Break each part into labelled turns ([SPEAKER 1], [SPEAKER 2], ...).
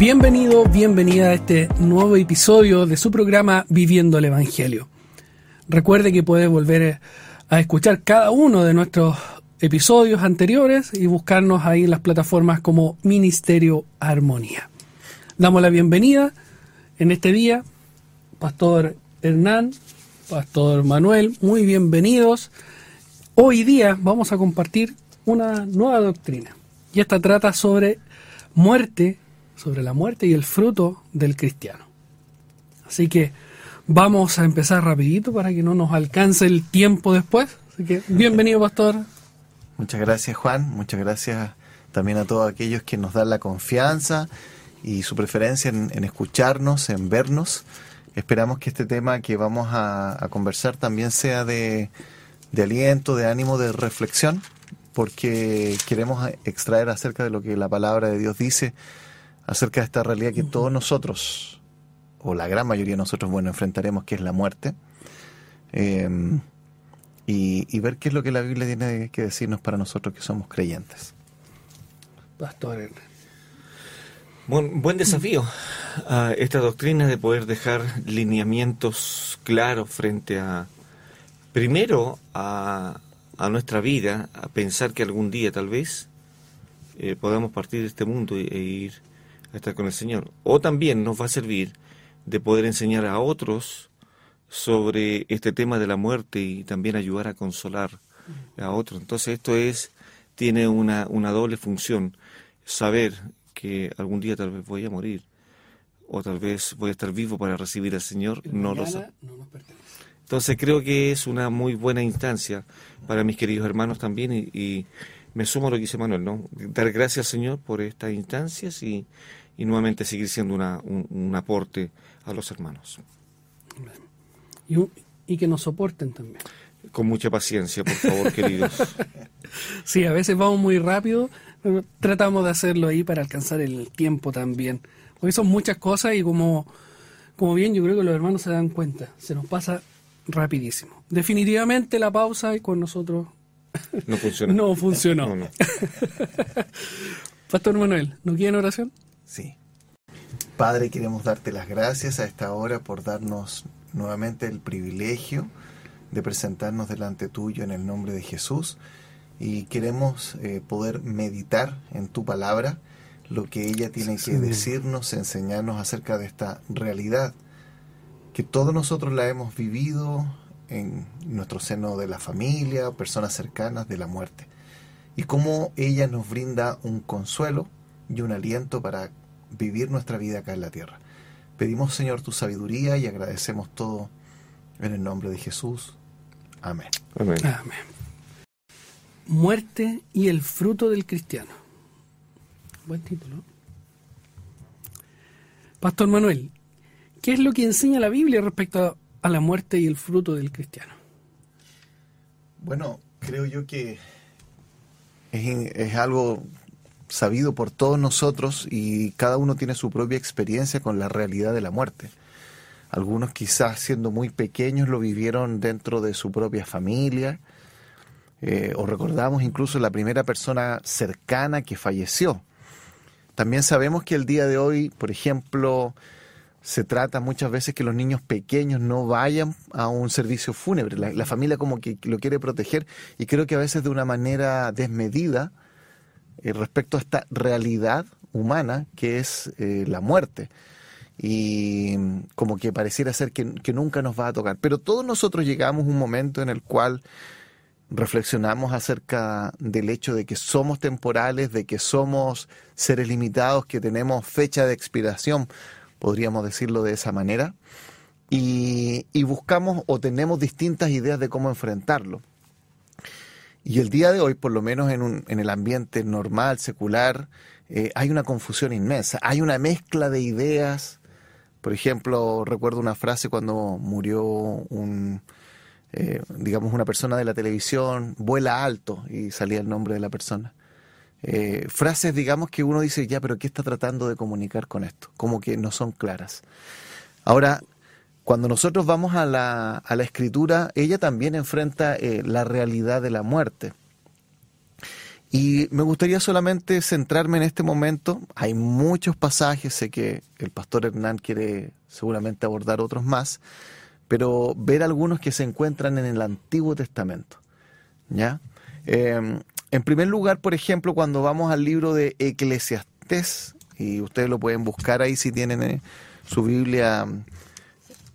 [SPEAKER 1] Bienvenido, bienvenida a este nuevo episodio de su programa Viviendo el Evangelio. Recuerde que puede volver a escuchar cada uno de nuestros episodios anteriores y buscarnos ahí en las plataformas como Ministerio Armonía. Damos la bienvenida en este día, Pastor Hernán, Pastor Manuel, muy bienvenidos. Hoy día vamos a compartir una nueva doctrina y esta trata sobre muerte sobre la muerte y el fruto del cristiano. Así que vamos a empezar rapidito para que no nos alcance el tiempo después. Así que bienvenido, pastor.
[SPEAKER 2] Muchas gracias, Juan. Muchas gracias también a todos aquellos que nos dan la confianza y su preferencia en, escucharnos, en vernos. Esperamos que este tema que vamos a, conversar también sea de, de aliento, de ánimo, de reflexión, porque queremos extraer acerca de lo que la palabra de Dios dice acerca de esta realidad que todos nosotros, o la gran mayoría de nosotros, bueno, enfrentaremos, que es la muerte, em, y, ver qué es lo que la Biblia tiene que decirnos para nosotros que somos creyentes.
[SPEAKER 3] Pastor. Buen, buen desafío a esta doctrina de poder dejar lineamientos claros frente a, primero, a, a nuestra vida, a pensar que algún día tal vez eh, podamos partir de este mundo e, e ir estar con el Señor. O también nos va a servir de poder enseñar a otros sobre este tema de la muerte y también ayudar a consolar a otros. Entonces esto es, tiene una, una doble función, saber que algún día tal vez voy a morir o tal vez voy a estar vivo para recibir al Señor, no lo sé. Entonces creo que es una muy buena instancia para mis queridos hermanos también y, me sumo a lo que dice Manuel, ¿no? Dar gracias al Señor por estas instancias y, y nuevamente seguir siendo una, un, aporte a los hermanos.
[SPEAKER 1] Y, que nos soporten también.
[SPEAKER 3] Con mucha paciencia, por favor, queridos.
[SPEAKER 1] Sí, a veces vamos muy rápido, pero tratamos de hacerlo ahí para alcanzar el tiempo también. Porque son muchas cosas y como, como bien yo creo que los hermanos se dan cuenta, se nos pasa rapidísimo. Definitivamente la pausa y con nosotros
[SPEAKER 3] no funcionó.
[SPEAKER 1] no funcionó. Pastor Manuel, ¿no quieren oración?
[SPEAKER 2] Sí. Padre, queremos darte las gracias a esta hora por darnos nuevamente el privilegio de presentarnos delante tuyo en el nombre de Jesús. Y queremos eh, poder meditar en tu palabra lo que ella tiene que decirnos, enseñarnos acerca de esta realidad que todos nosotros la hemos vivido en nuestro seno de la familia, personas cercanas de la muerte, y cómo ella nos brinda un consuelo y un aliento para vivir nuestra vida acá en la tierra. Pedimos, Señor, tu sabiduría y agradecemos todo en el nombre de Jesús. Amén.
[SPEAKER 1] Amén. Muerte y el fruto del cristiano. Buen título. Pastor Manuel, ¿qué es lo que enseña la Biblia respecto a la muerte y el fruto del cristiano?
[SPEAKER 2] Bueno, creo yo que es, es algo sabido por todos nosotros y cada uno tiene su propia experiencia con la realidad de la muerte. Algunos quizás siendo muy pequeños lo vivieron dentro de su propia familia, eh, o recordamos incluso la primera persona cercana que falleció. También sabemos que el día de hoy, por ejemplo, se trata muchas veces que los niños pequeños no vayan a un servicio fúnebre. la familia como que lo quiere proteger y creo que a veces de una manera desmedida eh, respecto a esta realidad humana que es eh, la muerte. Y como que pareciera ser que, nunca nos va a tocar. Pero todos nosotros llegamos a un momento en el cual reflexionamos acerca del hecho de que somos temporales, de que somos seres limitados, que tenemos fecha de expiración, podríamos decirlo de esa manera, y buscamos o tenemos distintas ideas de cómo enfrentarlo. Y el día de hoy, por lo menos en, un, en el ambiente normal, secular, eh, hay una confusión inmensa, hay una mezcla de ideas Por ejemplo, recuerdo una frase cuando murió un, eh, digamos, una persona de la televisión, vuela alto y salía el nombre de la persona. Eh, frases, digamos, que uno dice, ya, pero ¿qué está tratando de comunicar con esto? Como que no son claras. Ahora, cuando nosotros vamos a la, a la escritura, ella también enfrenta eh, la realidad de la muerte. Y me gustaría solamente centrarme en este momento. Hay muchos pasajes, sé que el pastor Hernán quiere seguramente abordar otros más, pero ver algunos que se encuentran en el Antiguo Testamento. ¿Ya? Em, en primer lugar, por ejemplo, cuando vamos al libro de Eclesiastés, y ustedes lo pueden buscar ahí si tienen eh, su Biblia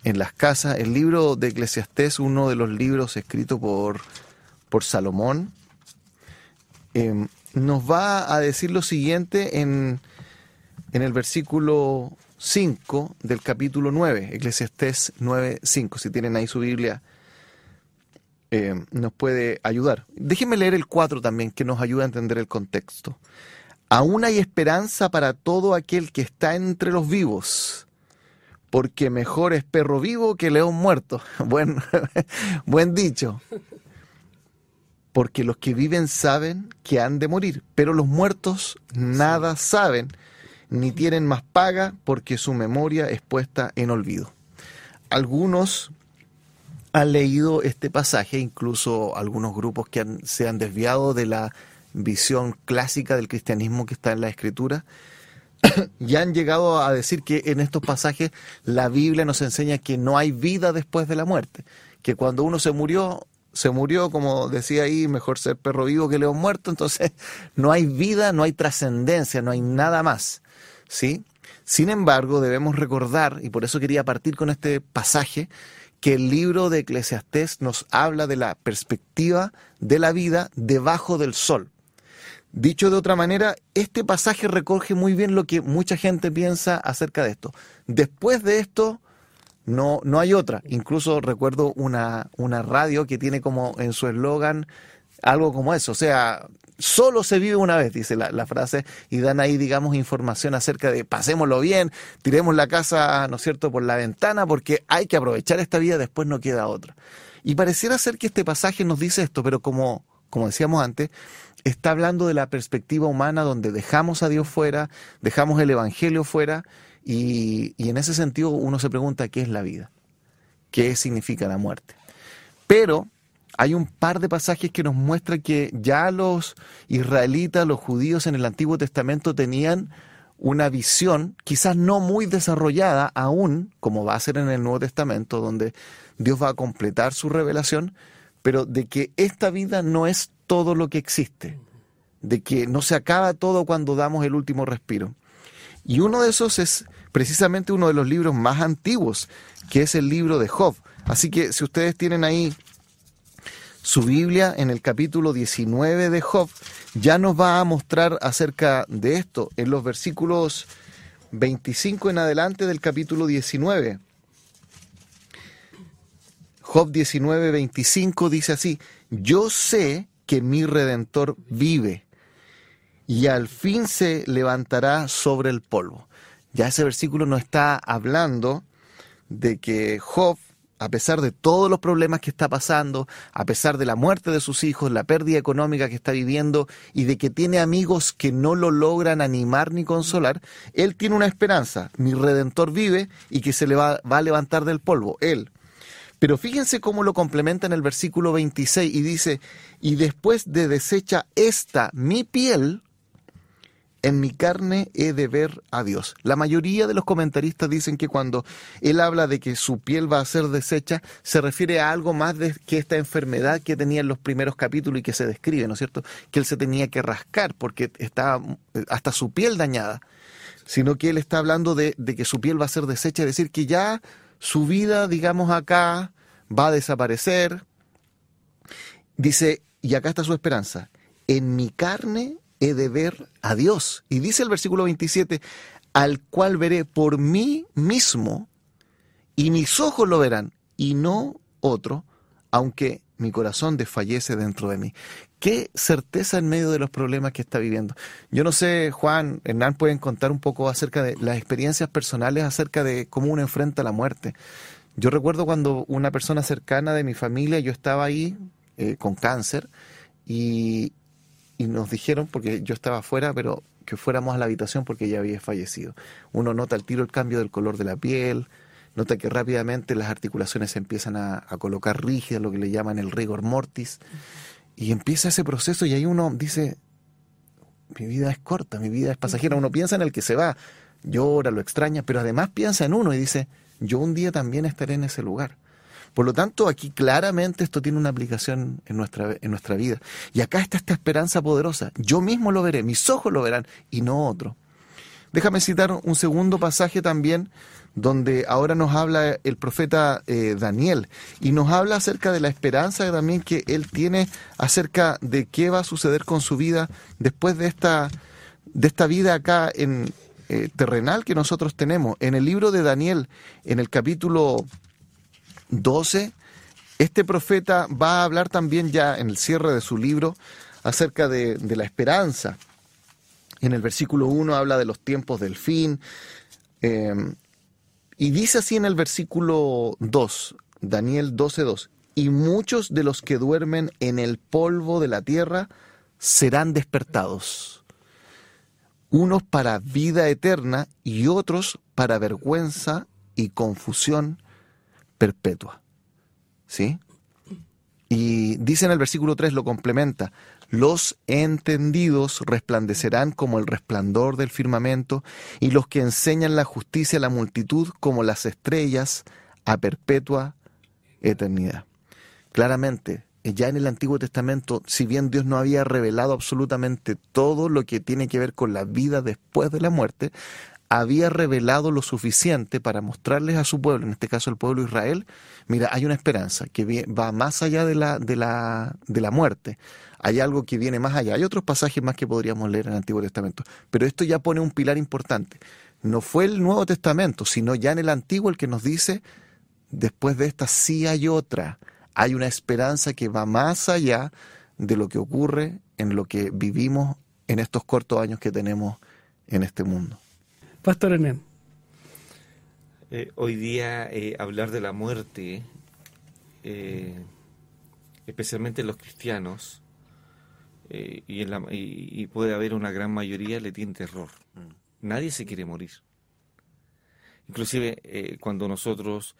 [SPEAKER 2] en las casas, el libro de Eclesiastés, uno de los libros escritos por, por Salomón, Em, nos va a decir lo siguiente en, en el versículo 5 del capítulo 9, Eclesiastés 9, 5. Si tienen ahí su Biblia, em, nos puede ayudar. Déjenme leer el 4 también, que nos ayuda a entender el contexto. Aún hay esperanza para todo aquel que está entre los vivos, porque mejor es perro vivo que león muerto. Buen, buen dicho porque los que viven saben que han de morir, pero los muertos nada saben, ni tienen más paga porque su memoria es puesta en olvido. Algunos han leído este pasaje, incluso algunos grupos que se han desviado de la visión clásica del cristianismo que está en la escritura, y han llegado a decir que en estos pasajes la Biblia nos enseña que no hay vida después de la muerte, que cuando uno se murió se murió, como decía ahí, mejor ser perro vivo que león muerto, entonces no hay vida, no hay trascendencia, no hay nada más. ¿sí? Sin embargo, debemos recordar, y por eso quería partir con este pasaje, que el libro de Eclesiastés nos habla de la perspectiva de la vida debajo del sol. Dicho de otra manera, este pasaje recoge muy bien lo que mucha gente piensa acerca de esto. Después de esto, no, no hay otra. Incluso recuerdo una, una radio que tiene como en su eslogan algo como eso. O sea, solo se vive una vez, dice la, frase, y dan ahí, digamos, información acerca de pasémoslo bien, tiremos la casa, ¿no es cierto?, por la ventana, porque hay que aprovechar esta vida, después no queda otra. Y pareciera ser que este pasaje nos dice esto, pero como, como decíamos antes, está hablando de la perspectiva humana donde dejamos a Dios fuera, dejamos el Evangelio fuera, y, en ese sentido uno se pregunta qué es la vida, qué significa la muerte. Pero hay un par de pasajes que nos muestran que ya los israelitas, los judíos en el Antiguo Testamento tenían una visión, quizás no muy desarrollada aún, como va a ser en el Nuevo Testamento, donde Dios va a completar su revelación, pero de que esta vida no es todo lo que existe, de que no se acaba todo cuando damos el último respiro. Y uno de esos es precisamente uno de los libros más antiguos, que es el libro de Job. Así que si ustedes tienen ahí su Biblia en el capítulo 19 de Job, ya nos va a mostrar acerca de esto en los versículos 25 en adelante del capítulo 19. Job 19, 25 dice así, yo sé que mi redentor vive y al fin se levantará sobre el polvo. Ya ese versículo no está hablando de que Job, a pesar de todos los problemas que está pasando, a pesar de la muerte de sus hijos, la pérdida económica que está viviendo y de que tiene amigos que no lo logran animar ni consolar, él tiene una esperanza, mi redentor vive y que se le va, va a levantar del polvo, él. Pero fíjense cómo lo complementa en el versículo 26 y dice, y después de deshecha esta mi piel, en mi carne he de ver a Dios. La mayoría de los comentaristas dicen que cuando él habla de que su piel va a ser deshecha, se refiere a algo más que esta enfermedad que tenía en los primeros capítulos y que se describe, ¿no es cierto? Que él se tenía que rascar porque estaba eh, hasta su piel dañada, sino que él está hablando de, de que su piel va a ser deshecha, es decir, que ya su vida, digamos acá, va a desaparecer. Dice, y acá está su esperanza, en mi carne he de ver a Dios. Y dice el versículo 27, al cual veré por mí mismo, y mis ojos lo verán, y no otro, aunque mi corazón desfallece dentro de mí. Qué certeza en medio de los problemas que está viviendo. Yo no sé, Juan, Hernán, pueden contar un poco acerca de las experiencias personales, acerca de cómo uno enfrenta la muerte. Yo recuerdo cuando una persona cercana de mi familia, yo estaba ahí eh, con cáncer y, nos dijeron, porque yo estaba afuera, pero que fuéramos a la habitación porque ella había fallecido. Uno nota al tiro el cambio del color de la piel, nota que rápidamente las articulaciones se empiezan a, colocar rígidas, lo que le llaman el rigor mortis, y empieza ese proceso y ahí uno dice, mi vida es corta, mi vida es pasajera, uno piensa en el que se va, llora, lo extraña, pero además piensa en uno y dice, yo un día también estaré en ese lugar. Por lo tanto, aquí claramente esto tiene una aplicación en nuestra, en nuestra vida. Y acá está esta esperanza poderosa. Yo mismo lo veré, mis ojos lo verán y no otro. Déjame citar un segundo pasaje también donde ahora nos habla el profeta eh, Daniel y nos habla acerca de la esperanza también que él tiene acerca de qué va a suceder con su vida después de esta, de esta vida acá en, eh, terrenal que nosotros tenemos. En el libro de Daniel, en el capítulo 12, este profeta va a hablar también ya en el cierre de su libro acerca de, la esperanza. En el versículo 1 habla de los tiempos del fin. Em, y dice así en el versículo 2, Daniel 12.2, y muchos de los que duermen en el polvo de la tierra serán despertados, unos para vida eterna y otros para vergüenza y confusión perpetua. ¿Sí? Y dice en el versículo 3, lo complementa, los entendidos resplandecerán como el resplandor del firmamento, y los que enseñan la justicia a la multitud como las estrellas a perpetua eternidad. Claramente, ya en el Antiguo Testamento, si bien Dios no había revelado absolutamente todo lo que tiene que ver con la vida después de la muerte, había revelado lo suficiente para mostrarles a su pueblo, en este caso el pueblo de Israel, mira, hay una esperanza que va más allá de la, de la, de la muerte. Hay algo que viene más allá. Hay otros pasajes más que podríamos leer en el Antiguo Testamento. Pero esto ya pone un pilar importante. No fue el Nuevo Testamento, sino ya en el Antiguo el que nos dice, después de esta sí hay otra. Hay una esperanza que va más allá de lo que ocurre en lo que vivimos en estos cortos años que tenemos en este mundo.
[SPEAKER 1] Pastor Enén.
[SPEAKER 3] Eh, hoy día eh, hablar de la muerte, eh, especialmente los cristianos, y, en la, y, puede haber una gran mayoría, le tiene terror. Mm. Nadie se quiere morir. Inclusive cuando nosotros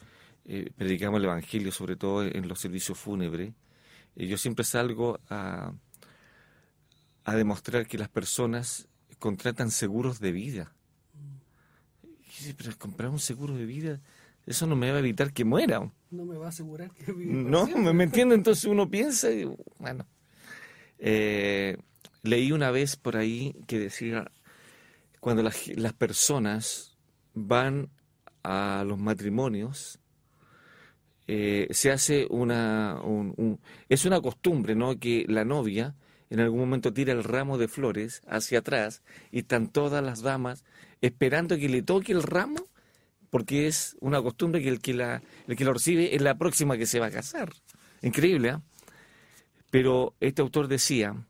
[SPEAKER 3] predicamos el Evangelio, sobre todo en los servicios fúnebres, yo siempre salgo a, a demostrar que las personas contratan seguros de vida pero comprar un seguro de vida, eso no me va a evitar que muera.
[SPEAKER 1] No me va a asegurar que
[SPEAKER 3] viva. No, me, me entiende. Entonces uno piensa, y, bueno. Eh, leí una vez por ahí que decía, cuando las, las personas van a los matrimonios, eh, se hace una, es una costumbre, ¿no? Que la novia en algún momento tira el ramo de flores hacia atrás y están todas las damas esperando que le toque el ramo, porque es una costumbre que el que, la, el que lo recibe es la próxima que se va a casar. Increíble, ¿eh? Pero este autor decía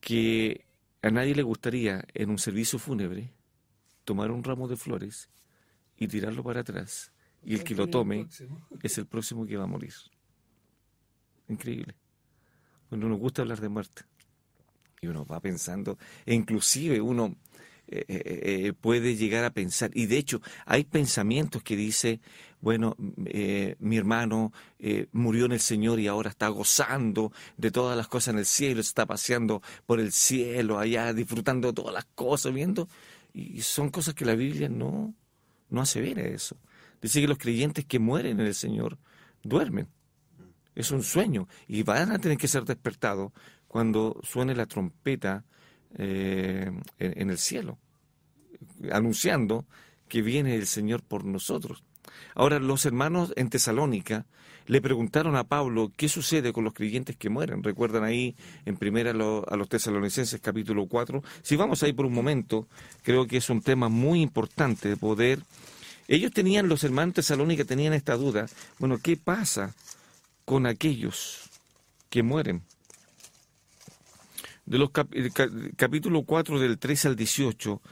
[SPEAKER 3] que a nadie le gustaría en un servicio fúnebre tomar un ramo de flores y tirarlo para atrás. Y el que lo tome es el próximo que va a morir. Increíble. Cuando nos gusta hablar de muerte. Y uno va pensando, e inclusive uno eh, eh, eh, puede llegar a pensar, y de hecho hay pensamientos que dice, bueno, mi hermano murió en el Señor y ahora está gozando de todas las cosas en el cielo, está paseando por el cielo allá, disfrutando de todas las cosas, viendo, y son cosas que la Biblia no, no hace ver eso. Dice que los creyentes que mueren en el Señor duermen. Es un sueño y van a tener que ser despertados cuando suene la trompeta eh, en, el cielo, anunciando que viene el Señor por nosotros. Ahora, los hermanos en Tesalónica le preguntaron a Pablo qué sucede con los creyentes que mueren. Recuerdan ahí en primera a los tesalonicenses capítulo 4. Si vamos ahí por un momento, creo que es un tema muy importante de poder. Ellos tenían, los hermanos Tesalónica tenían esta duda, bueno, ¿qué pasa con aquellos que mueren. De los capítulo 4 del 13 al 18,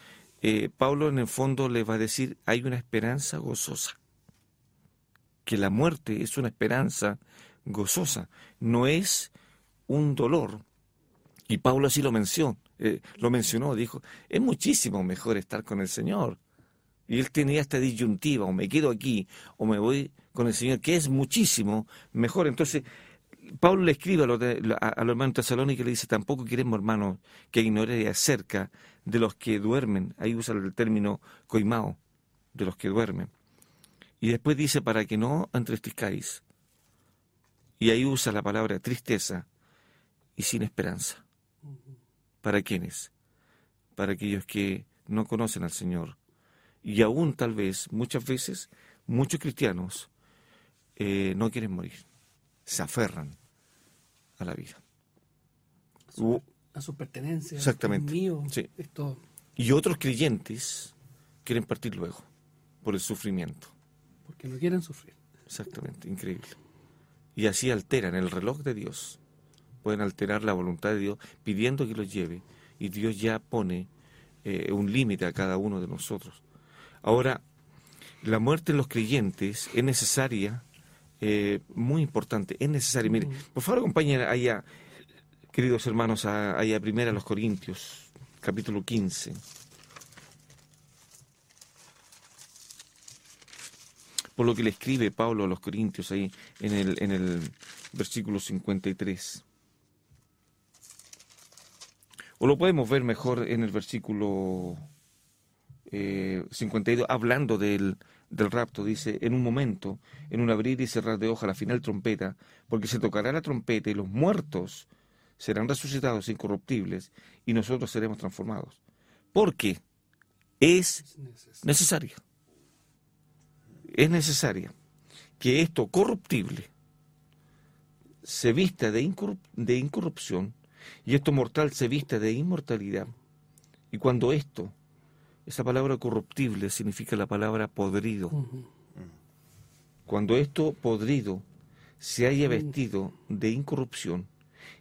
[SPEAKER 3] eh, Pablo en el fondo le va a decir, hay una esperanza gozosa, que la muerte es una esperanza gozosa, no es un dolor. Y Pablo así lo mencionó, eh, lo mencionó, dijo, es muchísimo mejor estar con el Señor. Y él tenía esta disyuntiva, o me quedo aquí, o me voy con el Señor, que es muchísimo mejor. Entonces, Pablo le escribe a los, a, los hermanos tesalónicos y le dice, tampoco queremos, hermanos, que ignore acerca de los que duermen. Ahí usa el término coimao, de los que duermen. Y después dice, para que no entristezcáis. Y ahí usa la palabra tristeza y sin esperanza. ¿Para quiénes? Para aquellos que no conocen al Señor. Y aún tal vez, muchas veces, muchos cristianos eh, no quieren morir. Se aferran a la vida.
[SPEAKER 1] A su, pertenencia.
[SPEAKER 3] Exactamente.
[SPEAKER 1] Mío, Esto...
[SPEAKER 3] Y otros creyentes quieren partir luego, por el sufrimiento.
[SPEAKER 1] Porque no quieren sufrir.
[SPEAKER 3] Exactamente, increíble. Y así alteran el reloj de Dios pueden alterar la voluntad de Dios pidiendo que los lleve y Dios ya pone eh, un límite a cada uno de nosotros. Ahora, la muerte de los creyentes es necesaria, eh, muy importante, es necesaria. Mire, por favor acompañen allá, queridos hermanos, allá primero a los Corintios, capítulo 15. Por lo que le escribe Pablo a los Corintios ahí en el, en el versículo 53. O lo podemos ver mejor en el versículo 52, eh, hablando del, del rapto, dice, en un momento, en un abrir y cerrar de hoja, la final trompeta, porque se tocará la trompeta y los muertos serán resucitados incorruptibles y nosotros seremos transformados. Porque es necesario. Es necesaria que esto corruptible se vista de, de incorrupción y esto mortal se viste de inmortalidad. Y cuando esto, esa palabra corruptible significa la palabra podrido. Cuando esto podrido se haya vestido de incorrupción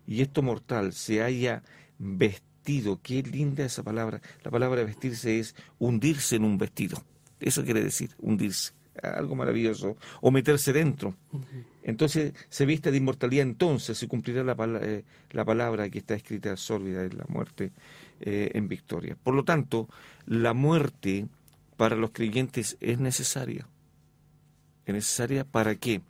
[SPEAKER 3] y esto mortal se haya vestido, qué linda esa palabra. La palabra vestirse es hundirse en un vestido. Eso quiere decir, hundirse algo maravilloso, o meterse dentro. Entonces se viste de inmortalidad, entonces se cumplirá la, eh, la palabra que está escrita sólida de la muerte eh, en victoria. Por lo tanto, la muerte para los creyentes es necesaria. Es necesaria para qué?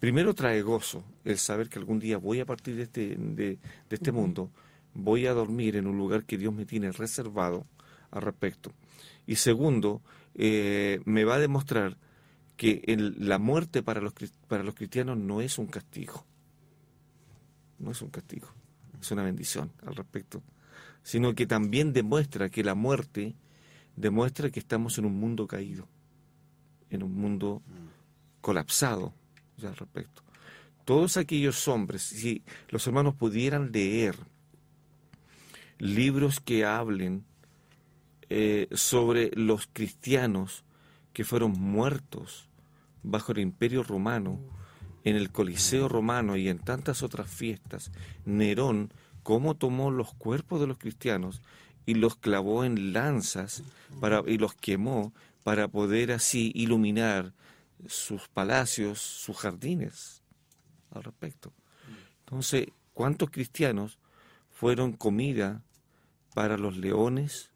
[SPEAKER 3] Primero trae gozo el saber que algún día voy a partir de este, de, este mundo, voy a dormir en un lugar que Dios me tiene reservado al respecto. Y segundo, eh, me va a demostrar que la muerte para los, para los cristianos no es un castigo. No es un castigo, es una bendición al respecto. Sino que también demuestra que la muerte demuestra que estamos en un mundo caído, en un mundo colapsado al respecto. Todos aquellos hombres, si los hermanos pudieran leer libros que hablen eh, sobre los cristianos que fueron muertos bajo el imperio romano, en el Coliseo romano y en tantas otras fiestas, Nerón, cómo tomó los cuerpos de los cristianos y los clavó en lanzas para, y los quemó para poder así iluminar sus palacios, sus jardines al respecto. Entonces, ¿cuántos cristianos fueron comida para los leones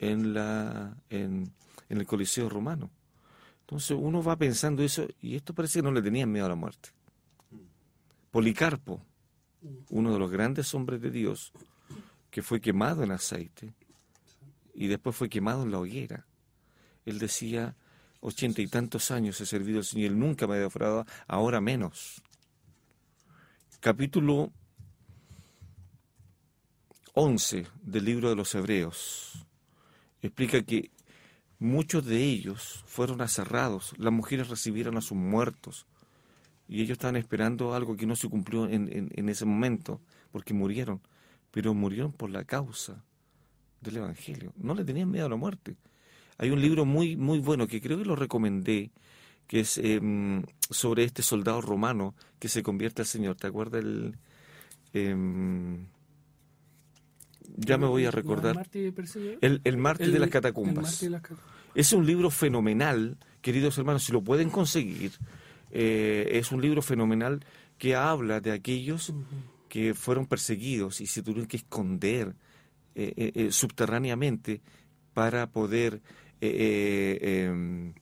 [SPEAKER 3] en, la, en, en el Coliseo romano. Entonces uno va pensando eso y esto parece que no le tenían miedo a la muerte. Policarpo, uno de los grandes hombres de Dios, que fue quemado en aceite y después fue quemado en la hoguera. Él decía, ochenta y tantos años he servido al Señor, él nunca me ha defraudado, ahora menos. Capítulo 11 del libro de los Hebreos explica que Muchos de ellos fueron aserrados, las mujeres recibieron a sus muertos y ellos estaban esperando algo que no se cumplió en, en, ese momento, porque murieron, pero murieron por la causa del Evangelio. No le tenían miedo a la muerte. Hay un libro muy, muy bueno que creo que lo recomendé, que es em, sobre este soldado romano que se convierte al Señor. ¿Te acuerdas el... Em, ya me voy a recordar. El, el mártir de las catacumbas. Es un libro fenomenal, queridos hermanos, si lo pueden conseguir. Eh, es un libro fenomenal que habla de aquellos que fueron perseguidos y se tuvieron que esconder eh, eh, subterráneamente para poder, em,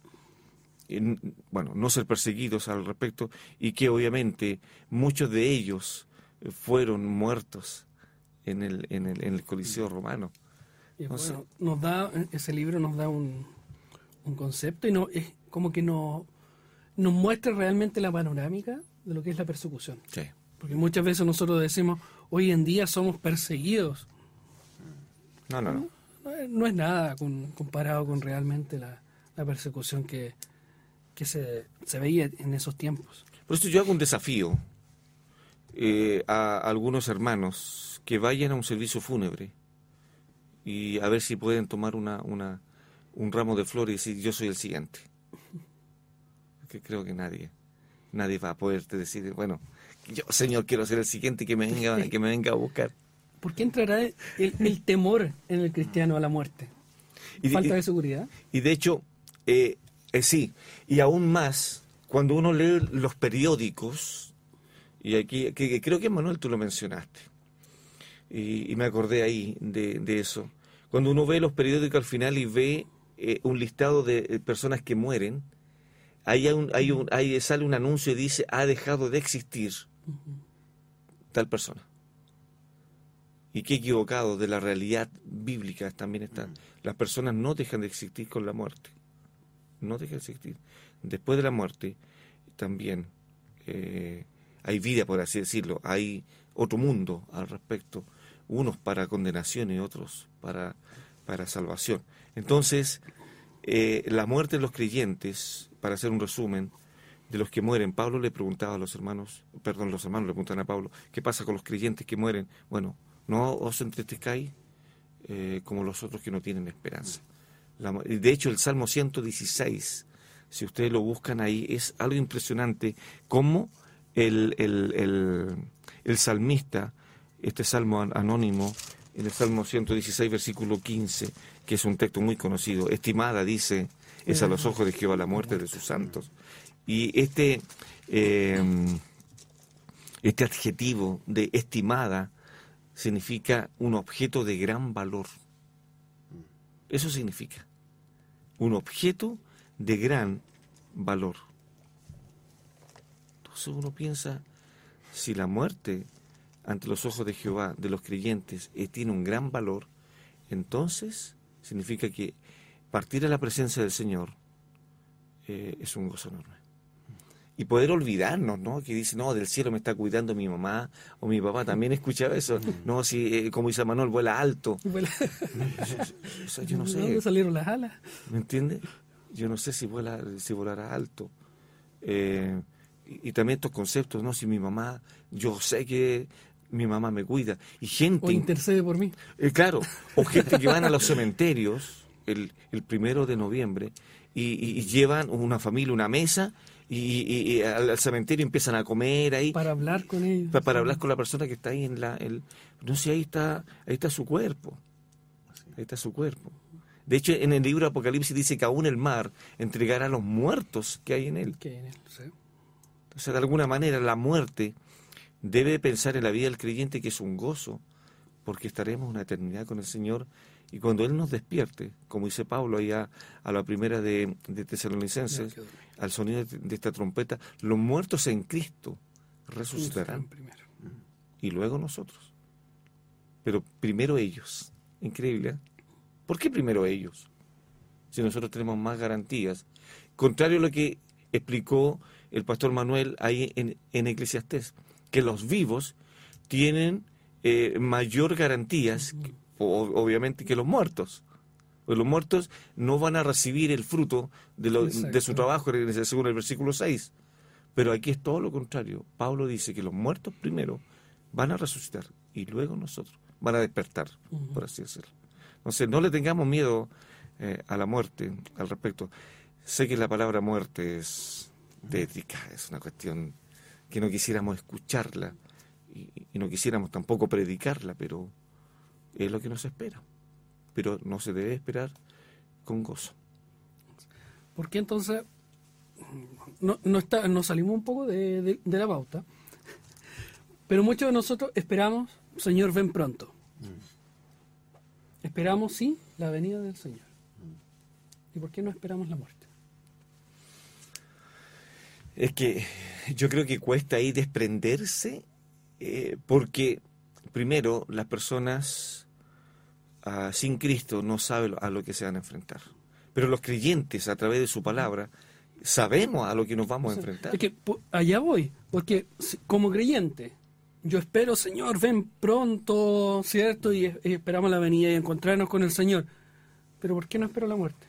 [SPEAKER 3] bueno, no ser perseguidos al respecto y que obviamente muchos de ellos fueron muertos en el, en el, en el Coliseo romano.
[SPEAKER 1] nos da, ese libro nos da un, un concepto y no, es como que no, nos muestra realmente la panorámica de lo que es la persecución. Porque muchas veces nosotros decimos, hoy en día somos perseguidos.
[SPEAKER 3] No, no, no.
[SPEAKER 1] No, es nada comparado con realmente la, persecución que, que se, se, veía en esos tiempos.
[SPEAKER 3] Por eso yo hago un desafío eh, a algunos hermanos que vayan a un servicio fúnebre y a ver si pueden tomar una, una, un ramo de flores y decir yo soy el siguiente. Que creo que nadie, nadie va a poderte decir, bueno, yo Señor quiero ser el siguiente que me venga, que me venga a buscar.
[SPEAKER 1] ¿Por qué entrará el, temor en el cristiano a la muerte? Y ¿Falta de seguridad?
[SPEAKER 3] Y de hecho, eh, eh, sí, y aún más, cuando uno lee los periódicos, y aquí que, creo que Manuel tú lo mencionaste, y, me acordé ahí de, de, eso, cuando uno ve los periódicos al final y ve eh, un listado de eh, personas que mueren, ahí, hay un, ahí sale un anuncio y dice, ha dejado de existir tal persona. Y qué equivocado de la realidad bíblica también está. Las personas no dejan de existir con la muerte. No dejan de existir. Después de la muerte también eh, hay vida, por así decirlo. Hay otro mundo al respecto. Unos para condenación y otros para, para salvación. Entonces, eh, la muerte de los creyentes, para hacer un resumen, de los que mueren, Pablo le preguntaba a los hermanos, perdón, los hermanos le preguntan a Pablo, ¿qué pasa con los creyentes que mueren? Bueno, no os entristezcáis eh, como los otros que no tienen esperanza. de hecho, el Salmo 116, si ustedes lo buscan ahí, es algo impresionante cómo el, el, el salmista, este salmo anónimo, en el Salmo 116, versículo 15, que es un texto muy conocido. Estimada, dice, es a los ojos de Jehová la muerte de sus santos. Y este, eh, este adjetivo de estimada significa un objeto de gran valor. Eso significa. Un objeto de gran valor. Entonces uno piensa, si la muerte ante los ojos de Jehová, de los creyentes, tiene un gran valor, entonces significa que partir a la presencia del Señor eh, es un gozo enorme. Y poder olvidarnos, ¿no? Que dice, no, del cielo me está cuidando mi mamá o mi papá. También escuchaba eso. No, si, eh, como dice Manuel, vuela alto. yo no sé.
[SPEAKER 1] dónde salieron las alas?
[SPEAKER 3] ¿Me entiende? Yo no sé si, vuela, si volará alto. Eh, y, y, también estos conceptos, ¿no? Si mi mamá, yo sé que mi mamá me cuida. Y gente...
[SPEAKER 1] O intercede por mí.
[SPEAKER 3] Eh, claro, o gente que van a los cementerios el, el primero de noviembre y, llevan una familia, una mesa y, al, cementerio empiezan a comer ahí.
[SPEAKER 1] Para hablar con ellos.
[SPEAKER 3] Para, hablar con la persona que está ahí en la... El, no sé, ahí está, ahí está su cuerpo. Ahí está su cuerpo. De hecho, en el libro Apocalipsis dice que aún el mar entregará a los muertos que hay en él.
[SPEAKER 1] Que hay en él, sí.
[SPEAKER 3] Entonces, de alguna manera, la muerte debe pensar en la vida del creyente que es un gozo, porque estaremos una eternidad con el Señor y cuando Él nos despierte, como dice Pablo allá a la primera de, de Tesalonicenses, al sonido de esta trompeta, los muertos en Cristo resucitarán. Y luego nosotros. Pero primero ellos. Increíble. ¿eh? ¿Por qué primero ellos? Si nosotros tenemos más garantías. Contrario a lo que explicó el pastor Manuel ahí en, en Eclesiastés que los vivos tienen eh, mayor garantías, obviamente, que los muertos. Pues los muertos no van a recibir el fruto de, de su trabajo, según el versículo 6. Pero aquí es todo lo contrario. Pablo dice que los muertos primero van a resucitar y luego nosotros van a despertar, por así decirlo. Entonces, no le tengamos miedo eh, a la muerte al respecto. Sé que la palabra muerte es tétrica, es una cuestión que no quisiéramos escucharla y, y no quisiéramos tampoco predicarla, pero es lo que nos espera. Pero no se debe esperar con gozo.
[SPEAKER 1] ¿Por qué entonces no, no, está, nos salimos un poco de, de- de la pauta? Pero muchos de nosotros esperamos, Señor, ven pronto. Esperamos, sí, la venida del Señor. ¿Y por qué no esperamos la muerte?
[SPEAKER 3] Es que yo creo que cuesta ahí desprenderse eh, porque, primero, las personas ah, sin Cristo no saben a lo que se van a enfrentar. Pero los creyentes, a través de su palabra, sabemos a lo que nos vamos a enfrentar.
[SPEAKER 1] Es que po- allá voy, porque como creyente, yo espero, Señor, ven pronto, ¿cierto? Y, y esperamos la venida y encontrarnos con el Señor. Pero ¿por qué no espero la muerte?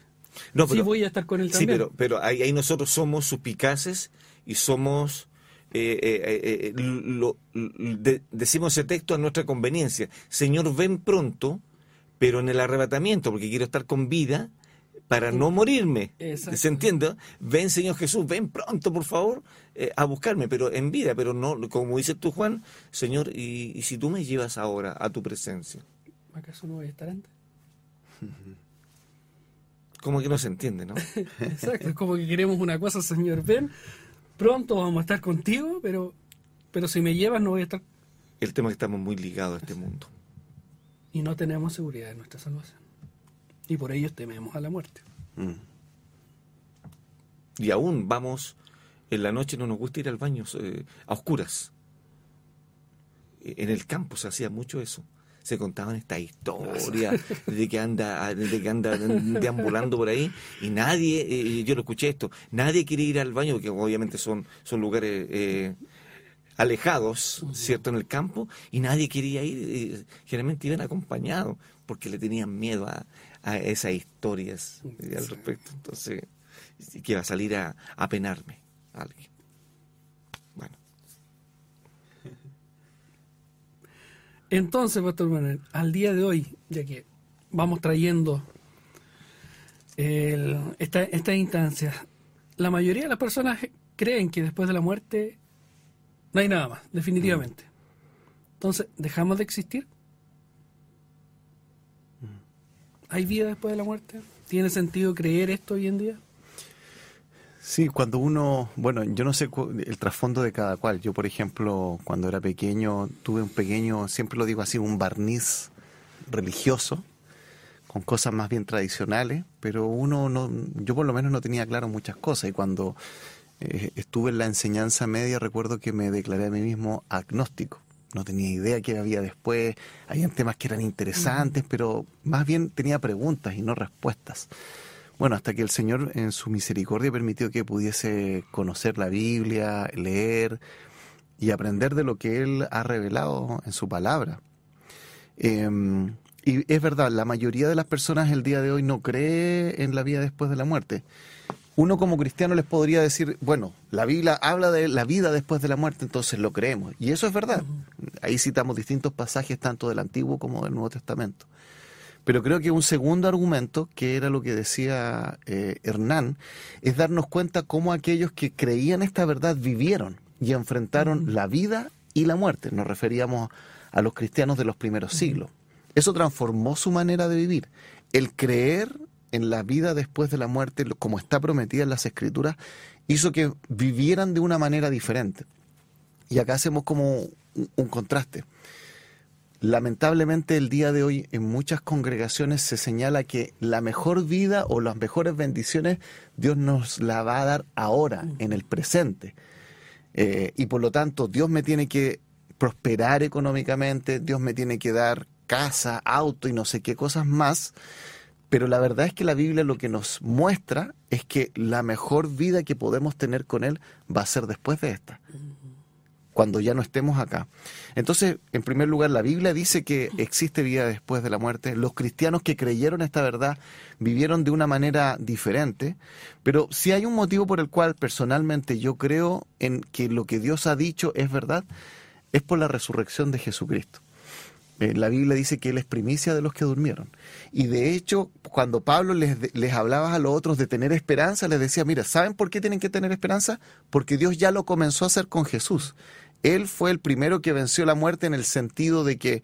[SPEAKER 3] No,
[SPEAKER 1] sí
[SPEAKER 3] pero-
[SPEAKER 1] voy a estar con él
[SPEAKER 3] Sí,
[SPEAKER 1] también.
[SPEAKER 3] pero, pero ahí, ahí nosotros somos suspicaces y somos, eh, eh, eh, lo- l- de- decimos ese texto a nuestra conveniencia. Señor, ven pronto, pero en el arrebatamiento, porque quiero estar con vida para no morirme.
[SPEAKER 1] Exacto.
[SPEAKER 3] ¿Se entiende? Ven, Señor Jesús, ven pronto, por favor, a buscarme, pero en vida, pero no, como dices tú, Juan, Señor, y, y si tú me llevas ahora a tu presencia,
[SPEAKER 1] ¿Acaso no voy a estar antes?
[SPEAKER 3] como que no se entiende, ¿no?
[SPEAKER 1] Exacto, es como que queremos una cosa, Señor, ven, pronto vamos a estar contigo, pero, pero si me llevas no voy a estar...
[SPEAKER 3] El tema es que estamos muy ligados a este mundo.
[SPEAKER 1] Y no tenemos seguridad de nuestra salvación. Y por ello tememos a la muerte.
[SPEAKER 2] Mm.
[SPEAKER 3] Y aún vamos, en la noche no nos gusta ir al baño eh, a oscuras. Eh, En el campo se hacía mucho eso. Se contaban estas historias de que anda, de que anda deambulando por ahí y nadie, eh, yo lo escuché esto, nadie quiere ir al baño porque obviamente son, son lugares eh, alejados, ¿cierto? En el campo y nadie quería ir, eh, generalmente iban acompañados porque le tenían miedo a, a esas historias eh, al respecto. Entonces, que iba a salir a, a penarme alguien. Bueno,
[SPEAKER 1] Entonces, Pastor Manuel, al día de hoy, ya que vamos trayendo el- esta, estas instancias, la mayoría de las personas creen que después de la muerte no hay nada más, definitivamente. Entonces, ¿dejamos de existir? ¿Hay vida después de la muerte? ¿Tiene sentido creer esto hoy en día?
[SPEAKER 2] Sí, cuando uno, bueno, yo no sé el trasfondo de cada cual. Yo, por ejemplo, cuando era pequeño, tuve un pequeño, siempre lo digo así, un barniz religioso, con cosas más bien tradicionales, pero uno no, yo por lo menos no tenía claro muchas cosas. Y cuando eh, estuve en la enseñanza media, recuerdo que me declaré a mí mismo agnóstico. No tenía idea qué había después, habían temas que eran interesantes, pero más bien tenía preguntas y no respuestas. Bueno, hasta que el Señor en su misericordia permitió que pudiese conocer la Biblia, leer y aprender de lo que Él ha revelado en su palabra. Eh, y es verdad, la mayoría de las personas el día de hoy no cree en la vida después de la muerte. Uno como cristiano les podría decir, bueno, la Biblia habla de la vida después de la muerte, entonces lo creemos. Y eso es verdad. Ahí citamos distintos pasajes tanto del Antiguo como del Nuevo Testamento. Pero creo que un segundo argumento, que era lo que decía eh, Hernán, es darnos cuenta cómo aquellos que creían esta verdad vivieron y enfrentaron la vida y la muerte. Nos referíamos a los cristianos de los primeros siglos. Eso transformó su manera de vivir. El creer en la vida después de la muerte, como está prometida en las escrituras, hizo que vivieran de una manera diferente. Y acá hacemos como un contraste. Lamentablemente el día de hoy en muchas congregaciones se señala que la mejor vida o las mejores bendiciones Dios nos la va a dar ahora, en el presente. Eh, y por lo tanto Dios me tiene que prosperar económicamente, Dios me tiene que dar casa, auto y no sé qué cosas más. Pero la verdad es que la Biblia lo que nos muestra es que la mejor vida que podemos tener con Él va a ser después de esta cuando ya no estemos acá. Entonces, en primer lugar, la Biblia dice que existe vida después de la muerte. Los cristianos que creyeron esta verdad vivieron de una manera diferente, pero si hay un motivo por el cual personalmente yo creo en que lo que Dios ha dicho es verdad, es por la resurrección de Jesucristo. Eh, la Biblia dice que Él es primicia de los que durmieron. Y de hecho, cuando Pablo les, les hablaba a los otros de tener esperanza, les decía, mira, ¿saben por qué tienen que tener esperanza? Porque Dios ya lo comenzó a hacer con Jesús. Él fue el primero que venció la muerte en el sentido de que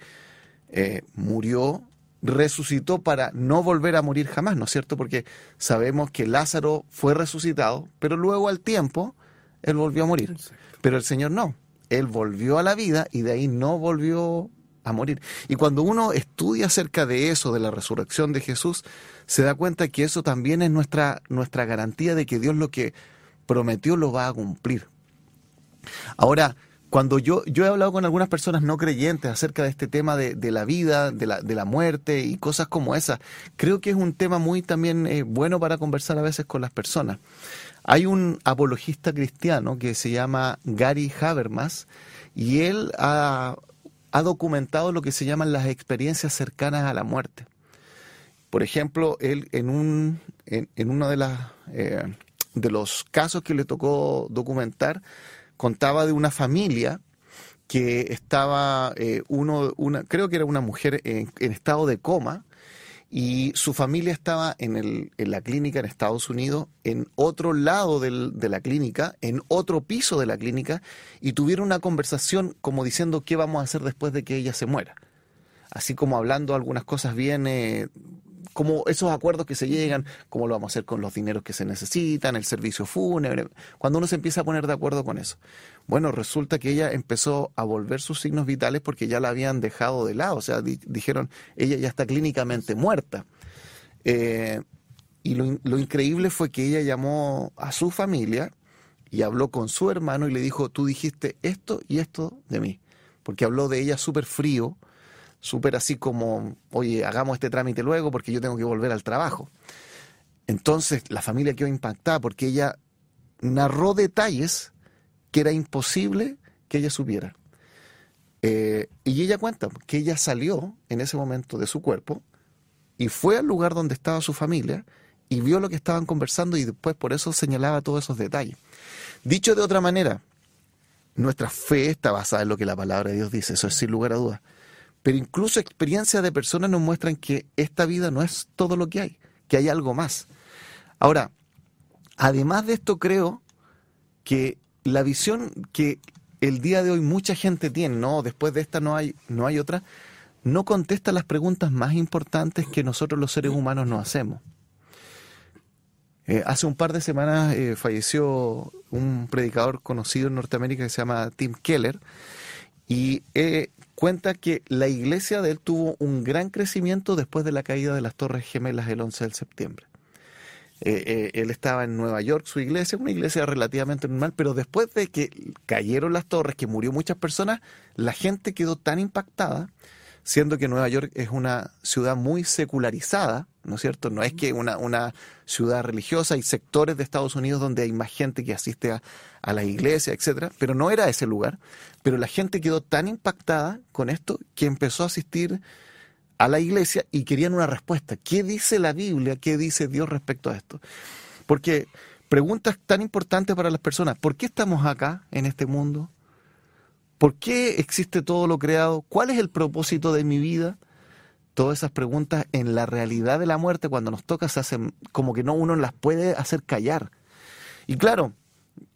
[SPEAKER 2] eh, murió, resucitó para no volver a morir jamás, ¿no es cierto? Porque sabemos que Lázaro fue resucitado, pero luego al tiempo él volvió a morir. Pero el Señor no. Él volvió a la vida y de ahí no volvió a morir. Y cuando uno estudia acerca de eso, de la resurrección de Jesús, se da cuenta que eso también es nuestra, nuestra garantía de que Dios lo que prometió lo va a cumplir. Ahora, cuando yo, yo he hablado con algunas personas no creyentes acerca de este tema de, la vida, de la, de la, muerte y cosas como esas, creo que es un tema muy también eh, bueno para conversar a veces con las personas. Hay un apologista cristiano que se llama Gary Habermas y él ha, documentado lo que se llaman las experiencias cercanas a la muerte. Por ejemplo, él en, un, en, uno de, las, eh, de los casos que le tocó documentar, contaba de una familia que estaba eh, uno, una, creo que era una mujer en, estado de coma y su familia estaba en, el, en, la clínica en Estados Unidos, en otro lado del, de la clínica, en otro piso de la clínica, y tuvieron una conversación como diciendo qué vamos a hacer después de que ella se muera. Así como hablando algunas cosas bien eh, como esos acuerdos que se llegan, cómo lo vamos a hacer con los dineros que se necesitan, el servicio fúnebre, cuando uno se empieza a poner de acuerdo con eso. Bueno, resulta que ella empezó a volver sus signos vitales porque ya la habían dejado de lado, o sea, dijeron, ella ya está clínicamente muerta. Eh, y lo, lo increíble fue que ella llamó a su familia y habló con su hermano y le dijo, tú dijiste esto y esto de mí, porque habló de ella súper frío, súper así como, oye, hagamos este trámite luego porque yo tengo que volver al trabajo. Entonces la familia quedó impactada porque ella narró detalles que era imposible que ella supiera. Eh, y ella cuenta que ella salió en ese momento de su cuerpo y fue al lugar donde estaba su familia y vio lo que estaban conversando y después por eso señalaba todos esos detalles. Dicho de otra manera, nuestra fe está basada en lo que la palabra de Dios dice, eso es sin lugar a dudas. Pero incluso experiencias de personas nos muestran que esta vida no es todo lo que hay, que hay algo más. Ahora, además de esto creo que la visión que el día de hoy mucha gente tiene, no, después de esta no hay, no hay otra, no contesta las preguntas más importantes que nosotros los seres humanos nos hacemos. Eh, hace un par de semanas eh, falleció un predicador conocido en Norteamérica que se llama Tim Keller y eh, cuenta que la iglesia de él tuvo un gran crecimiento después de la caída de las Torres Gemelas el 11 de septiembre. Eh, eh, él estaba en Nueva York, su iglesia, una iglesia relativamente normal, pero después de que cayeron las torres, que murió muchas personas, la gente quedó tan impactada, siendo que Nueva York es una ciudad muy secularizada, ¿no es cierto? No es que una, una ciudad religiosa, hay sectores de Estados Unidos donde hay más gente que asiste a, a la iglesia, etcétera, pero no era ese lugar. Pero la gente quedó tan impactada con esto que empezó a asistir a la iglesia y querían una respuesta. ¿Qué dice la Biblia? ¿Qué dice Dios respecto a esto? Porque preguntas tan importantes para las personas. ¿Por qué estamos acá en este mundo? ¿Por qué existe todo lo creado? ¿Cuál es el propósito de mi vida? Todas esas preguntas en la realidad de la muerte, cuando nos toca, se hacen como que no uno las puede hacer callar. Y claro,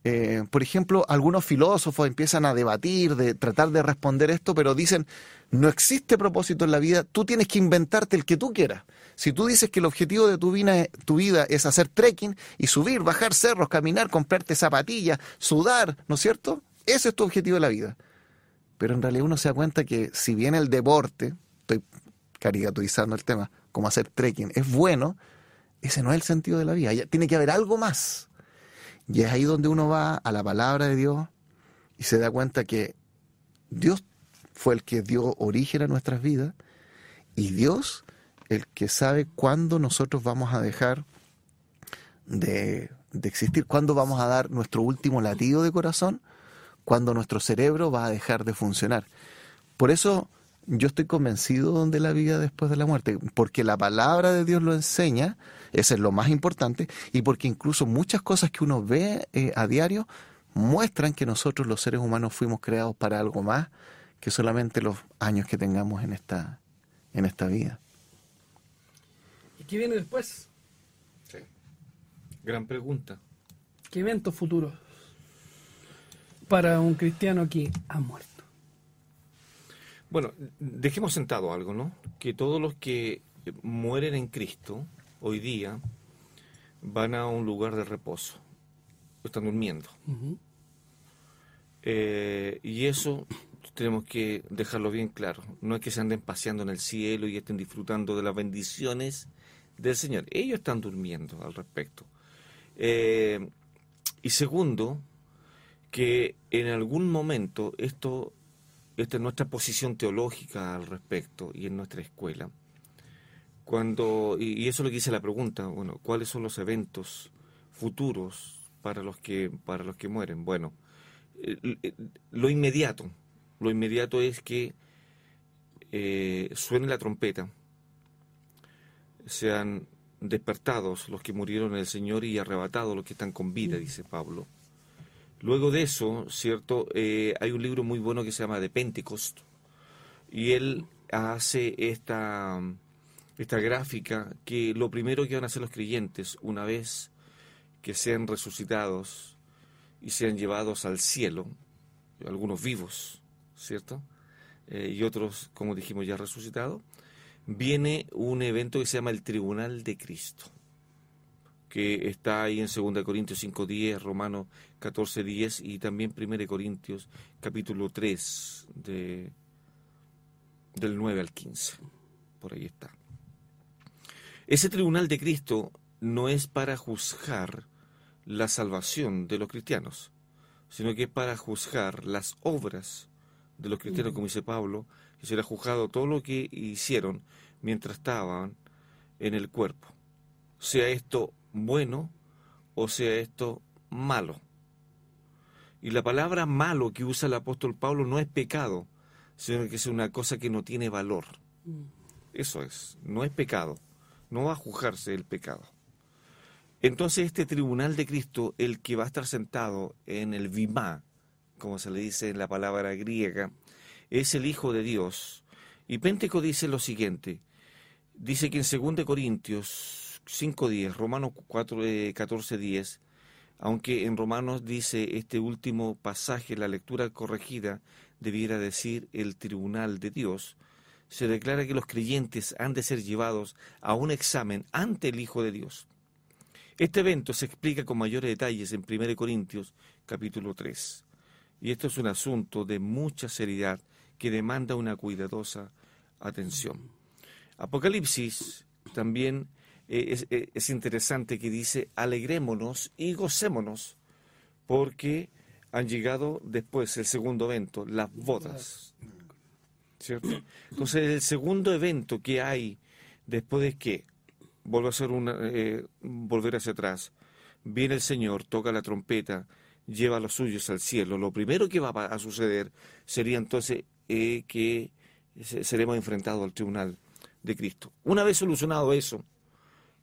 [SPEAKER 2] eh, por ejemplo, algunos filósofos empiezan a debatir, de tratar de responder esto, pero dicen, no existe propósito en la vida, tú tienes que inventarte el que tú quieras. Si tú dices que el objetivo de tu vida, tu vida es hacer trekking y subir, bajar cerros, caminar, comprarte zapatillas, sudar, ¿no es cierto? Ese es tu objetivo de la vida. Pero en realidad uno se da cuenta que si bien el deporte, estoy caricaturizando el tema, como hacer trekking, es bueno, ese no es el sentido de la vida. Tiene que haber algo más. Y es ahí donde uno va a la palabra de Dios y se da cuenta que Dios fue el que dio origen a nuestras vidas y Dios el que sabe cuándo nosotros vamos a dejar de, existir, cuándo vamos a dar nuestro último latido de corazón, cuándo nuestro cerebro va a dejar de funcionar. Por eso yo estoy convencido de la vida después de la muerte, porque la palabra de Dios lo enseña, eso es lo más importante, y porque incluso muchas cosas que uno ve eh, a diario muestran que nosotros los seres humanos fuimos creados para algo más que solamente los años que tengamos en esta, en esta vida.
[SPEAKER 1] ¿Y qué viene después?
[SPEAKER 3] Sí. Gran pregunta.
[SPEAKER 1] ¿Qué eventos futuros para un cristiano que ha muerto?
[SPEAKER 3] Bueno, dejemos sentado algo, ¿no? Que todos los que mueren en Cristo hoy día van a un lugar de reposo, están durmiendo. Eh, y eso tenemos que dejarlo bien claro. No es que se anden paseando en el cielo y estén disfrutando de las bendiciones del Señor. Ellos están durmiendo al respecto. Eh, y segundo, que en algún momento esto esta es nuestra posición teológica al respecto y en nuestra escuela. Cuando, y, eso es lo que dice la pregunta, bueno, ¿cuáles son los eventos futuros para los que, para los que mueren? Bueno, lo inmediato, lo inmediato es que eh, suene la trompeta, sean despertados los que murieron en el Señor y arrebatados los que están con vida, dice Pablo. Luego de eso, ¿cierto? Eh, hay un libro muy bueno que se llama De Pentecost y él hace esta, esta gráfica que lo primero que van a hacer los creyentes una vez que sean resucitados y sean llevados al cielo, algunos vivos, ¿cierto? Eh, y otros, como dijimos, ya resucitados, viene un evento que se llama el Tribunal de Cristo que está ahí en 2 Corintios 5.10, Romanos 14.10 y también 1 Corintios capítulo 3 de, del 9 al 15. Por ahí está. Ese tribunal de Cristo no es para juzgar la salvación de los cristianos, sino que es para juzgar las obras de los cristianos, como dice Pablo, y será juzgado todo lo que hicieron mientras estaban en el cuerpo. Sea esto bueno o sea esto malo. Y la palabra malo que usa el apóstol Pablo no es pecado, sino que es una cosa que no tiene valor. Mm. Eso es, no es pecado, no va a juzgarse el pecado. Entonces este tribunal de Cristo, el que va a estar sentado en el Vimá, como se le dice en la palabra griega, es el Hijo de Dios. Y Penteco dice lo siguiente, dice que en 2 Corintios 5.10, Romanos 4, 14.10, eh, aunque en Romanos dice este último pasaje, la lectura corregida debiera decir el tribunal de Dios, se declara que los creyentes han de ser llevados a un examen ante el Hijo de Dios. Este evento se explica con mayores detalles en 1 Corintios capítulo 3. Y esto es un asunto de mucha seriedad que demanda una cuidadosa atención. Apocalipsis también eh, eh, es, interesante que dice, alegrémonos y gocémonos, porque han llegado después el segundo evento, las bodas. ¿Cierto? Entonces, el segundo evento que hay después de que vuelve a ser una, eh, volver hacia atrás, viene el Señor, toca la trompeta, lleva a los suyos al cielo. Lo primero que va a suceder sería entonces que seremos enfrentados al tribunal de Cristo. Una vez solucionado eso,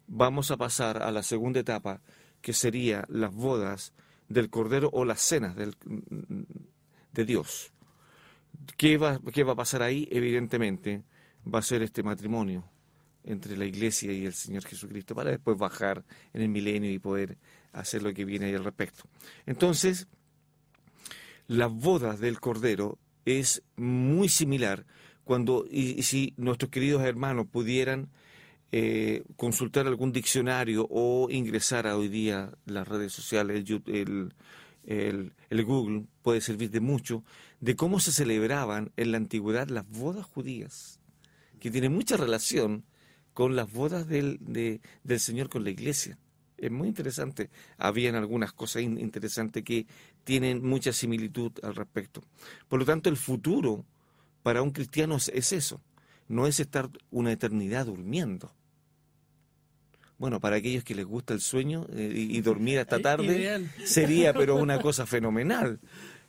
[SPEAKER 3] vamos a pasar a la segunda etapa, que sería las bodas del Cordero o las cenas del, de Dios. ¿Qué va, ¿Qué va a pasar ahí? Evidentemente va a ser este matrimonio entre la iglesia y el Señor Jesucristo para después bajar en el milenio y poder hacer lo que viene ahí al respecto. Entonces, las bodas del Cordero es muy similar cuando, y si nuestros queridos hermanos pudieran eh, consultar algún diccionario o ingresar a hoy día las redes sociales, el, el, Google puede servir de mucho, de cómo se celebraban en la antigüedad las bodas judías, que tiene mucha relación con las bodas del, del Señor con la iglesia. Es muy interesante. Habían algunas cosas interesantes que tienen mucha similitud al respecto. Por lo tanto, el futuro para un cristiano es eso no es estar una eternidad durmiendo. Bueno, para aquellos que les gusta el sueño eh, y, dormir hasta tarde, sería pero una cosa fenomenal.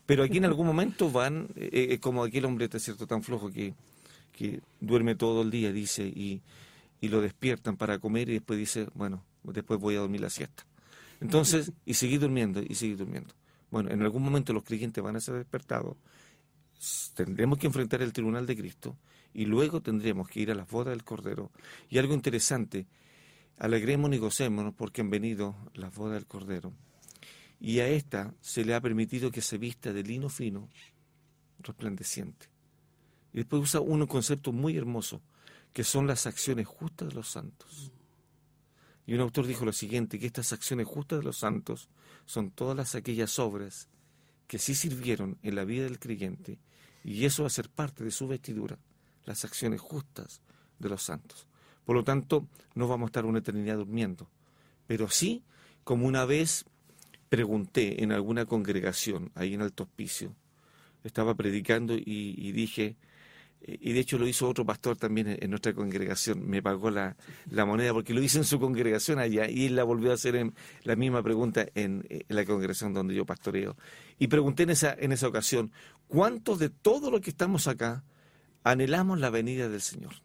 [SPEAKER 3] Pero aquí en algún momento van, eh, eh, como aquel hombre está cierto tan flojo que, que duerme todo el día, dice, y, y lo despiertan para comer y después dice, bueno, después voy a dormir la siesta. Entonces, y seguir durmiendo, y seguir durmiendo. Bueno, en algún momento los creyentes van a ser despertados tendremos que enfrentar el tribunal de Cristo y luego tendremos que ir a las bodas del Cordero. Y algo interesante, alegrémonos y gocémonos porque han venido las bodas del Cordero. Y a esta se le ha permitido que se vista de lino fino, resplandeciente. Y después usa un concepto muy hermoso, que son las acciones justas de los santos. Y un autor dijo lo siguiente, que estas acciones justas de los santos son todas aquellas obras que sí sirvieron en la vida del creyente, y eso va a ser parte de su vestidura, las acciones justas de los santos. Por lo tanto, no vamos a estar una eternidad durmiendo, pero sí, como una vez pregunté en alguna congregación, ahí en Alto Hospicio, estaba predicando y dije, y de hecho lo hizo otro pastor también en nuestra congregación, me pagó la, moneda porque lo hizo en su congregación allá y él la volvió a hacer en la misma pregunta en, la congregación donde yo pastoreo. Y pregunté en esa, en esa ocasión, ¿cuántos de todo lo que estamos acá anhelamos la venida del Señor?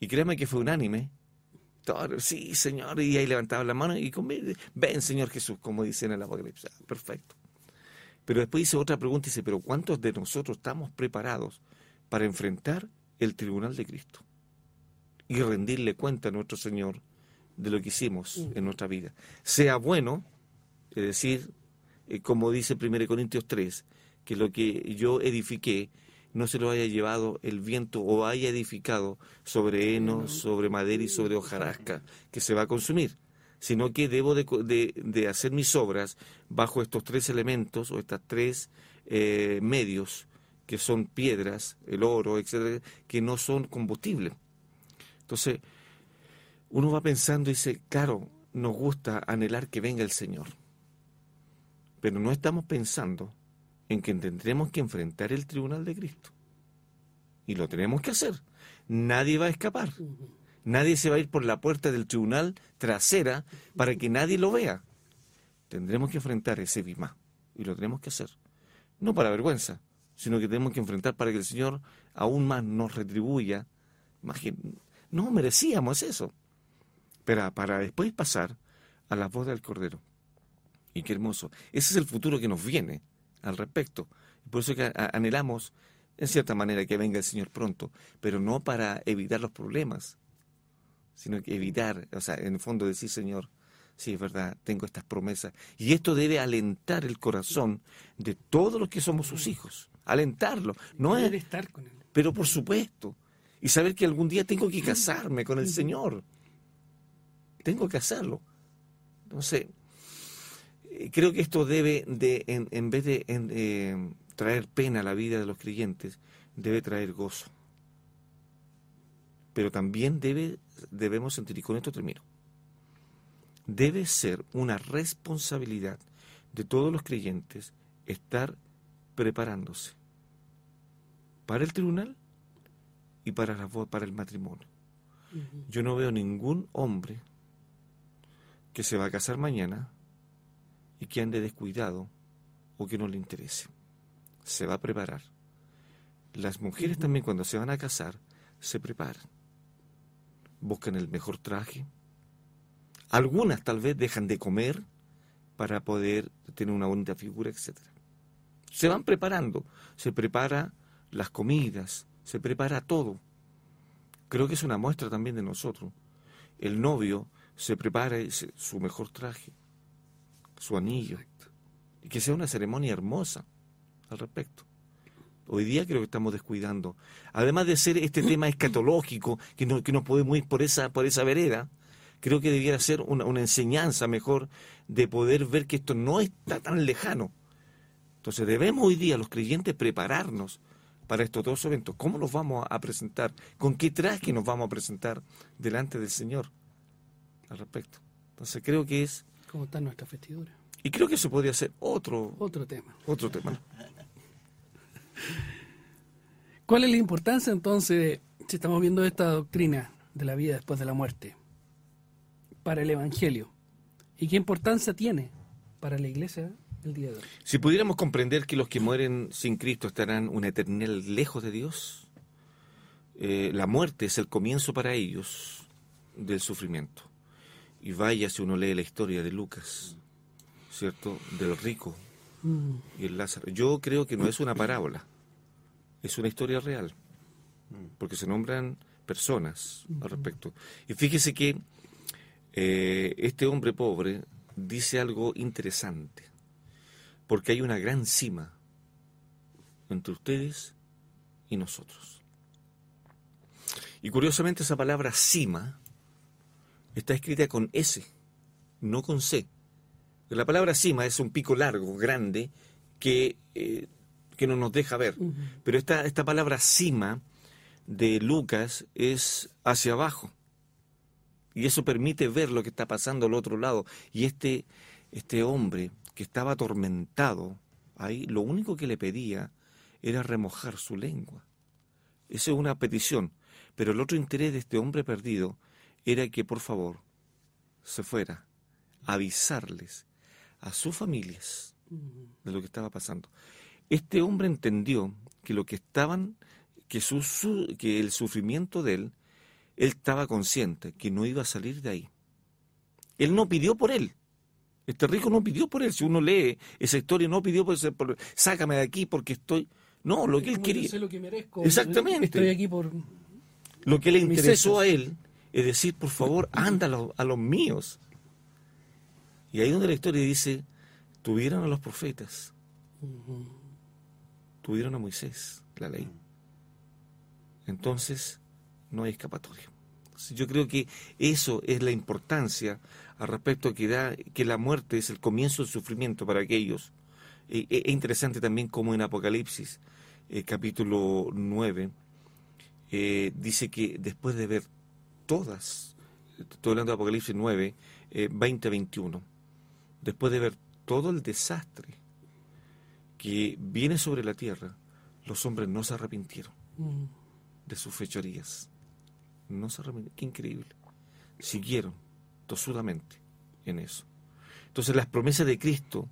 [SPEAKER 3] Y créeme que fue unánime. sí, Señor, y ahí levantaba la mano y conmigo, ven, Señor Jesús, como dice en el Apocalipsis. Ah, perfecto. Pero después hice otra pregunta y dice, pero ¿cuántos de nosotros estamos preparados para enfrentar el tribunal de Cristo y rendirle cuenta a nuestro Señor de lo que hicimos en nuestra vida. Sea bueno, es decir, eh, como dice 1 Corintios 3, que lo que yo edifiqué no se lo haya llevado el viento o haya edificado sobre heno, sobre madera y sobre hojarasca, que se va a consumir, sino que debo de, hacer mis obras bajo estos tres elementos o estos tres eh, medios que son piedras, el oro, etcétera, que no son combustible. Entonces, uno va pensando y dice, claro, nos gusta anhelar que venga el Señor, pero no estamos pensando en que tendremos que enfrentar el tribunal de Cristo. Y lo tenemos que hacer. Nadie va a escapar. Nadie se va a ir por la puerta del tribunal trasera para que nadie lo vea. Tendremos que enfrentar ese bimá. Y lo tenemos que hacer. No para vergüenza, sino que tenemos que enfrentar para que el Señor aún más nos retribuya. No merecíamos eso. Pero para después pasar a la voz del Cordero. Y qué hermoso. Ese es el futuro que nos viene al respecto. Por eso que anhelamos, en cierta manera, que venga el Señor pronto, pero no para evitar los problemas, sino que evitar, o sea, en el fondo decir, Señor, sí, es verdad, tengo estas promesas. Y esto debe alentar el corazón de todos los que somos sus hijos alentarlo. No es,
[SPEAKER 1] estar con él.
[SPEAKER 3] Pero por supuesto. Y saber que algún día tengo que casarme con el Señor. Tengo que hacerlo. Entonces, creo que esto debe, de, en, vez de eh, traer pena a la vida de los creyentes, debe traer gozo. Pero también debe, debemos sentir, y con esto termino, debe ser una responsabilidad de todos los creyentes estar preparándose para el tribunal y para, la, para el matrimonio. Yo no veo ningún hombre que se va a casar mañana y que ande descuidado o que no le interese. Se va a preparar. Las mujeres también cuando se van a casar se preparan. Buscan el mejor traje. Algunas tal vez dejan de comer para poder tener una bonita figura, etcétera se van preparando, se prepara las comidas, se prepara todo. Creo que es una muestra también de nosotros. El novio se prepara su mejor traje, su anillo, y que sea una ceremonia hermosa al respecto. Hoy día creo que estamos descuidando. Además de ser este tema escatológico, que, no, que nos podemos ir por esa, por esa vereda, creo que debiera ser una, una enseñanza mejor de poder ver que esto no está tan lejano entonces debemos hoy día los creyentes prepararnos para estos dos eventos. ¿Cómo nos vamos a presentar? ¿Con qué traje nos vamos a presentar delante del Señor al respecto? Entonces creo que es...
[SPEAKER 1] ¿Cómo está nuestra vestidura?
[SPEAKER 3] Y creo que eso podría ser otro...
[SPEAKER 1] Otro tema.
[SPEAKER 3] Otro tema.
[SPEAKER 1] ¿Cuál es la importancia entonces, si estamos viendo esta doctrina de la vida después de la muerte, para el Evangelio? ¿Y qué importancia tiene para la iglesia
[SPEAKER 3] si pudiéramos comprender que los que mueren sin Cristo estarán una eternidad lejos de Dios, eh, la muerte es el comienzo para ellos del sufrimiento. Y vaya si uno lee la historia de Lucas, ¿cierto? Del rico mm. y el Lázaro. Yo creo que no es una parábola, es una historia real, porque se nombran personas al respecto. Y fíjese que eh, este hombre pobre dice algo interesante, porque hay una gran cima entre ustedes y nosotros. Y curiosamente esa palabra cima está escrita con S, no con C. La palabra cima es un pico largo, grande, que, eh, que no nos deja ver. Pero esta, esta palabra cima de Lucas es hacia abajo. Y eso permite ver lo que está pasando al otro lado. Y este, este hombre que estaba atormentado ahí, lo único que le pedía era remojar su lengua. Esa es una petición. Pero el otro interés de este hombre perdido era que por favor se fuera a avisarles a sus familias de lo que estaba pasando. Este hombre entendió que lo que estaban, que, su, que el sufrimiento de él, él estaba consciente que no iba a salir de ahí. Él no pidió por él. Este rico no pidió por él. Si uno lee esa historia, no pidió por, por sácame de aquí porque estoy. No, lo que él quería.
[SPEAKER 1] lo que merezco.
[SPEAKER 3] Exactamente.
[SPEAKER 1] Estoy aquí por.
[SPEAKER 3] Lo que le interesó a él es decir, por favor, anda a los, míos. Y ahí donde la historia dice, tuvieron a los profetas, tuvieron a Moisés, la ley. Entonces, no hay escapatoria. Yo creo que eso es la importancia al respecto que da que la muerte es el comienzo del sufrimiento para aquellos. E, e, es interesante también como en Apocalipsis, eh, capítulo 9, eh, dice que después de ver todas, estoy hablando de Apocalipsis 9, 20, 21, después de ver todo el desastre que viene sobre la tierra, los hombres no se arrepintieron mm. de sus fechorías. No se arrepintieron. Qué increíble. Siguieron tosudamente en eso. Entonces las promesas de Cristo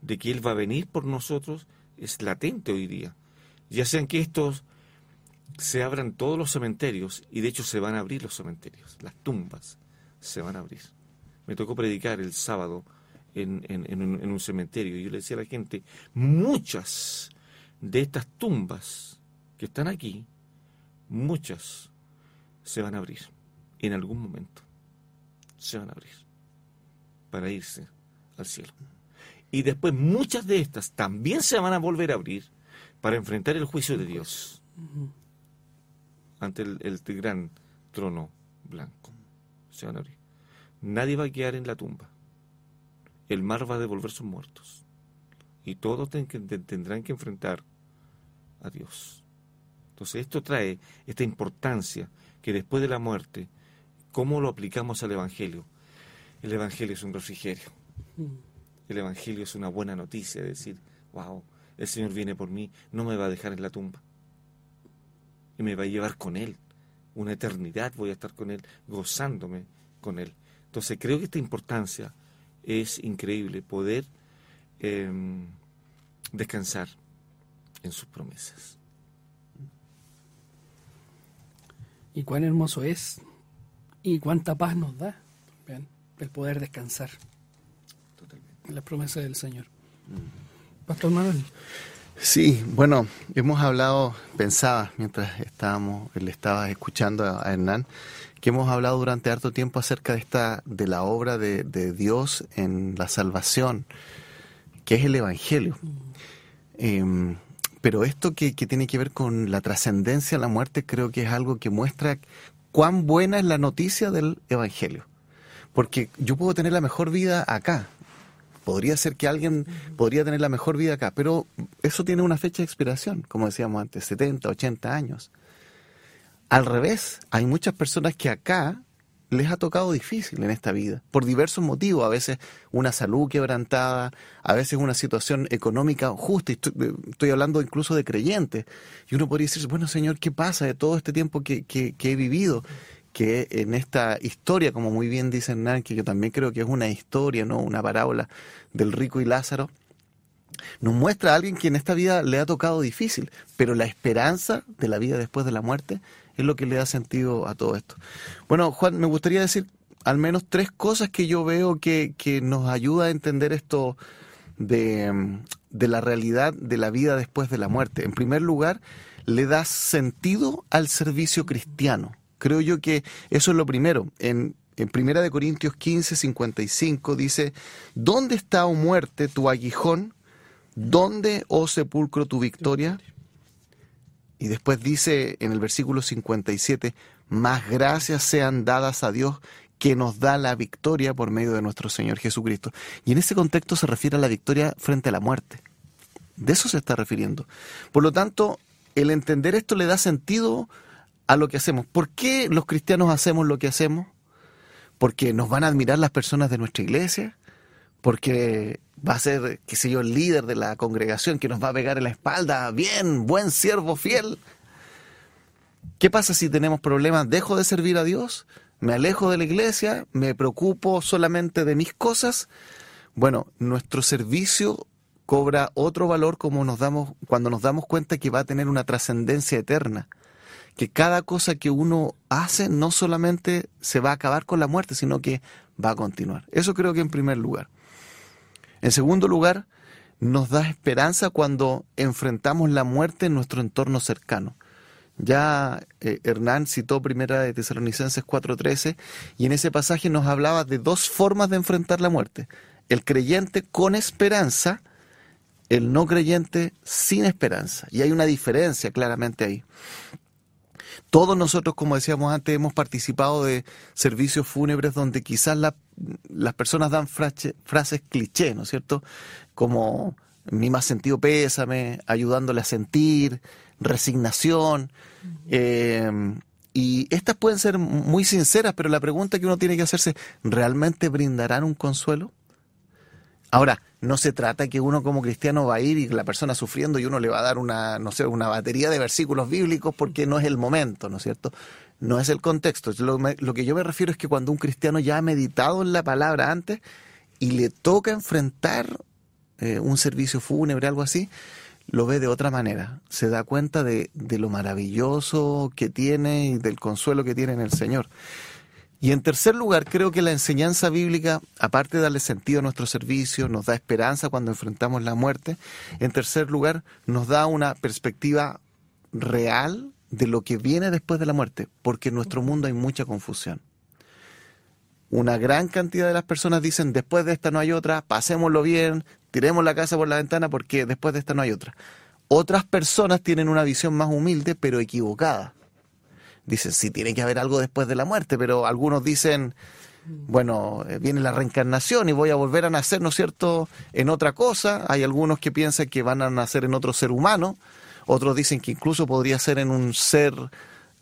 [SPEAKER 3] de que Él va a venir por nosotros es latente hoy día. Ya sean que estos se abran todos los cementerios y de hecho se van a abrir los cementerios, las tumbas se van a abrir. Me tocó predicar el sábado en, un, cementerio y yo le decía a la gente, muchas de estas tumbas que están aquí, muchas se van a abrir en algún momento. Se van a abrir para irse al cielo. Y después muchas de estas también se van a volver a abrir para enfrentar el juicio de Dios ante el, gran trono blanco. Se van a abrir. Nadie va a quedar en la tumba. El mar va a devolver sus muertos. Y todos tendrán que enfrentar a Dios. Entonces esto trae esta importancia que después de la muerte, ¿cómo lo aplicamos al Evangelio? El Evangelio es un refrigerio. Mm. El Evangelio es una buena noticia, decir, wow, el Señor viene por mí, no me va a dejar en la tumba y me va a llevar con Él. Una eternidad voy a estar con Él, gozándome con Él. Entonces creo que esta importancia es increíble, poder em, descansar en sus promesas.
[SPEAKER 1] Y cuán hermoso es y cuánta paz nos da el poder descansar Totalmente. en las promesas del Señor. Pastor Manuel.
[SPEAKER 2] Sí, bueno, hemos hablado, pensaba mientras estábamos, le estaba escuchando a, Hernán, que hemos hablado durante harto tiempo acerca de esta, de la obra de, Dios en la salvación, que es el Evangelio. Em, pero esto que, que, tiene que ver con la trascendencia de la muerte, creo que es algo que muestra cuán buena es la noticia del Evangelio. Porque yo puedo tener la mejor vida acá, podría ser que alguien podría tener la mejor vida acá, pero eso tiene una fecha de expiración, como decíamos antes, 70, 80 años. Al revés, hay muchas personas que acá les ha tocado difícil en esta vida, por diversos motivos, a veces una salud quebrantada, a veces una situación económica justa, estoy, hablando incluso de creyentes, y uno podría decir, bueno Señor, ¿qué pasa de todo este tiempo que, que he vivido? Que en esta historia, como muy bien dice Hernán, que yo también creo que es una historia, no una parábola del rico y Lázaro, nos muestra a alguien que en esta vida le ha tocado difícil, pero la esperanza de la vida después de la muerte es lo que le da sentido a todo esto. Bueno, Juan, me gustaría decir al menos tres cosas que yo veo que, que nos ayuda a entender esto de, de la realidad de la vida después de la muerte. En primer lugar, le da sentido al servicio cristiano. Creo yo que eso es lo primero. En, en Primera de Corintios 15, 55 dice, ¿dónde está, oh muerte, tu aguijón? ¿Dónde, oh sepulcro, tu victoria? Y después dice en el versículo 57, más gracias sean dadas a Dios que nos da la victoria por medio de nuestro Señor Jesucristo. Y en ese contexto se refiere a la victoria frente a la muerte. De eso se está refiriendo. Por lo tanto, el entender esto le da sentido a lo que hacemos. ¿Por qué los cristianos hacemos lo que hacemos? Porque nos van a admirar las personas de nuestra iglesia, porque va a ser, qué sé yo, el líder de la congregación que nos va a pegar en la espalda, bien, buen siervo fiel. ¿Qué pasa si tenemos problemas? ¿Dejo de servir a Dios? ¿Me alejo de la iglesia? ¿Me preocupo solamente de mis cosas? Bueno, nuestro servicio cobra otro valor como nos damos, cuando nos damos cuenta que va a tener una trascendencia eterna. Que cada cosa que uno hace no solamente se va a acabar con la muerte, sino que va a continuar. Eso creo que en primer lugar. En segundo lugar, nos da esperanza cuando enfrentamos la muerte en nuestro entorno cercano. Ya eh, Hernán citó primera de Tesalonicenses 4:13 y en ese pasaje nos hablaba de dos formas de enfrentar la muerte. El creyente con esperanza, el no creyente sin esperanza. Y hay una diferencia claramente ahí. Todos nosotros, como decíamos antes, hemos participado de servicios fúnebres donde quizás las personas dan frases cliché, ¿no es cierto? Como mi más sentido pésame, ayudándole a sentir, resignación. Eh, y estas pueden ser muy sinceras, pero la pregunta que uno tiene que hacerse, ¿realmente brindarán un consuelo? Ahora, no se trata que uno como cristiano va a ir y la persona sufriendo y uno le va a dar una, no sé, una batería de versículos bíblicos porque no es el momento, ¿no es cierto? No es el contexto. Lo, lo que yo me refiero es que cuando un cristiano ya ha meditado en la palabra antes y le toca enfrentar eh, un servicio fúnebre, algo así, lo ve de otra manera. Se da cuenta de, de lo maravilloso que tiene y del consuelo que tiene en el Señor. Y en tercer lugar, creo que la enseñanza bíblica, aparte de darle sentido a nuestro servicio, nos da esperanza cuando enfrentamos la muerte, en tercer lugar, nos da una perspectiva real de lo que viene después de la muerte, porque en nuestro mundo hay mucha confusión. Una gran cantidad de las personas dicen, después de esta no hay otra, pasémoslo bien, tiremos la casa por la ventana porque después de esta no hay otra. Otras personas tienen una visión más humilde, pero equivocada dicen, sí, tiene que haber algo después de la muerte, pero algunos dicen, bueno, eh, viene la reencarnación y voy a volver a nacer, ¿no es cierto?, en otra cosa. Hay algunos que piensan que van a nacer en otro ser humano, otros dicen que incluso podría ser en un ser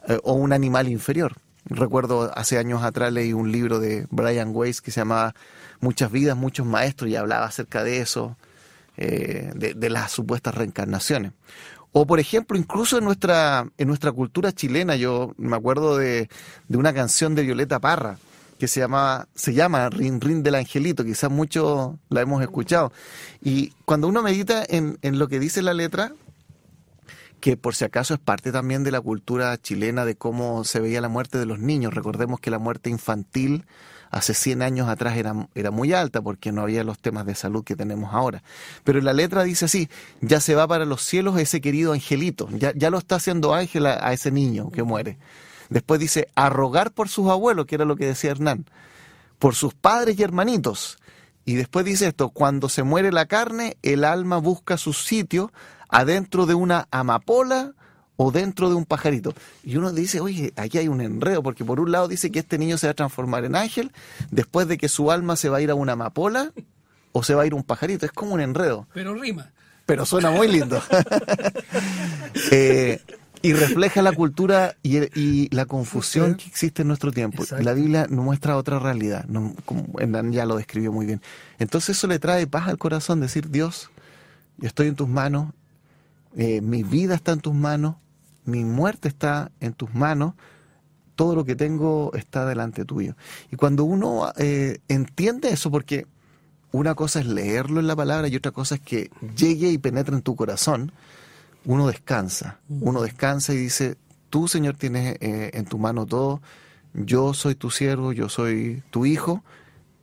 [SPEAKER 2] eh, o un animal inferior. Recuerdo hace años atrás leí un libro de Brian Weiss que se llamaba Muchas vidas, muchos maestros y hablaba acerca de eso, eh, de, de las supuestas reencarnaciones. O por ejemplo, incluso en nuestra, en nuestra cultura chilena, yo me acuerdo de, una canción de Violeta Parra que se llamaba, se llama Rin Rin del Angelito, quizás muchos la hemos escuchado. Y cuando uno medita en, en lo que dice la letra, que por si acaso es parte también de la cultura chilena de cómo se veía la muerte de los niños. Recordemos que la muerte infantil hace 100 años atrás era, era muy alta porque no había los temas de salud que tenemos ahora. Pero la letra dice así, ya se va para los cielos ese querido angelito, ya, ya lo está haciendo ángel a, ese niño que muere. Después dice, a rogar por sus abuelos, que era lo que decía Hernán, por sus padres y hermanitos. Y después dice esto, cuando se muere la carne, el alma busca su sitio adentro de una amapola o dentro de un pajarito. Y uno dice, oye, aquí hay un enredo, porque por un lado dice que este niño se va a transformar en ángel, después de que su alma se va a ir a una amapola o se va a ir a un pajarito. Es como un enredo.
[SPEAKER 1] Pero rima.
[SPEAKER 2] Pero suena muy lindo. Eh, y refleja la cultura y, la confusión que existe en nuestro tiempo. La Biblia nos muestra otra realidad, como ya lo describió muy bien. Entonces eso le trae paz al corazón, decir, Dios, yo estoy en tus manos, eh, mi vida está en tus manos, mi muerte está en tus manos, todo lo que tengo está delante tuyo. Y cuando uno eh, entiende eso, porque una cosa es leerlo en la palabra y otra cosa es que llegue y penetre en tu corazón, uno descansa, uno descansa y dice, tú Señor tienes eh, en tu mano todo, yo soy tu siervo, yo soy tu hijo,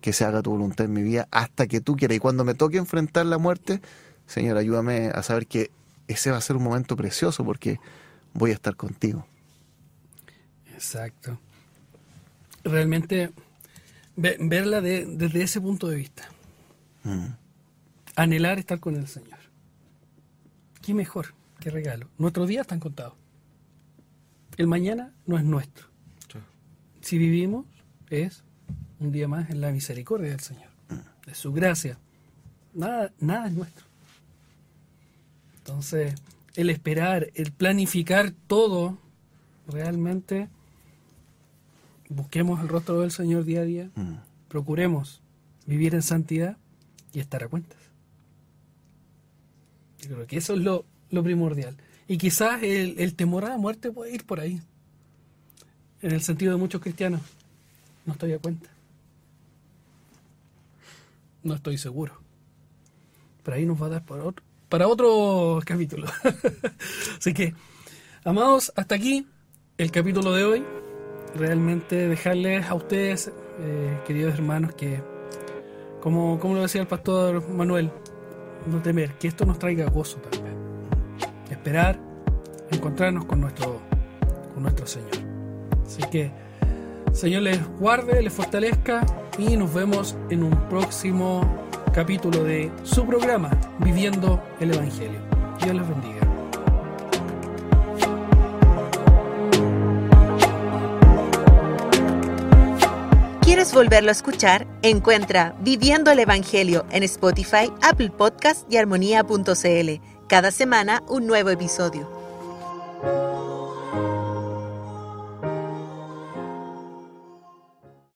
[SPEAKER 2] que se haga tu voluntad en mi vida hasta que tú quieras. Y cuando me toque enfrentar la muerte, Señor, ayúdame a saber que ese va a ser un momento precioso porque voy a estar contigo.
[SPEAKER 1] Exacto. Realmente verla desde ese punto de vista. Mm. Anhelar estar con el Señor. ¿Qué mejor? ¿Qué regalo? Nuestros días están contados. El mañana no es nuestro. Si vivimos, es un día más en la misericordia del Señor, de su gracia. Nada, nada es nuestro. Entonces, el esperar, el planificar todo, realmente busquemos el rostro del Señor día a día, mm. procuremos vivir en santidad y estar a cuentas. Yo creo que eso es lo, primordial. Y quizás el, el, temor a la muerte puede ir por ahí. En el sentido de muchos cristianos. No estoy a cuenta. No estoy seguro. Pero ahí nos va a dar para otro, para otro capítulo. Así que, amados, hasta aquí el capítulo de hoy. Realmente dejarles a ustedes, eh, queridos hermanos, que, como, como lo decía el pastor Manuel, no temer, que esto nos traiga gozo también. Esperar, encontrarnos con nuestro, con nuestro Señor. Así que, Señor les guarde, les fortalezca y nos vemos en un próximo capítulo de su programa, Viviendo el Evangelio. Dios les bendiga.
[SPEAKER 4] ¿Quieres volverlo a escuchar? Encuentra Viviendo el Evangelio en Spotify, Apple Podcast y armonía.cl. Cada semana un nuevo episodio.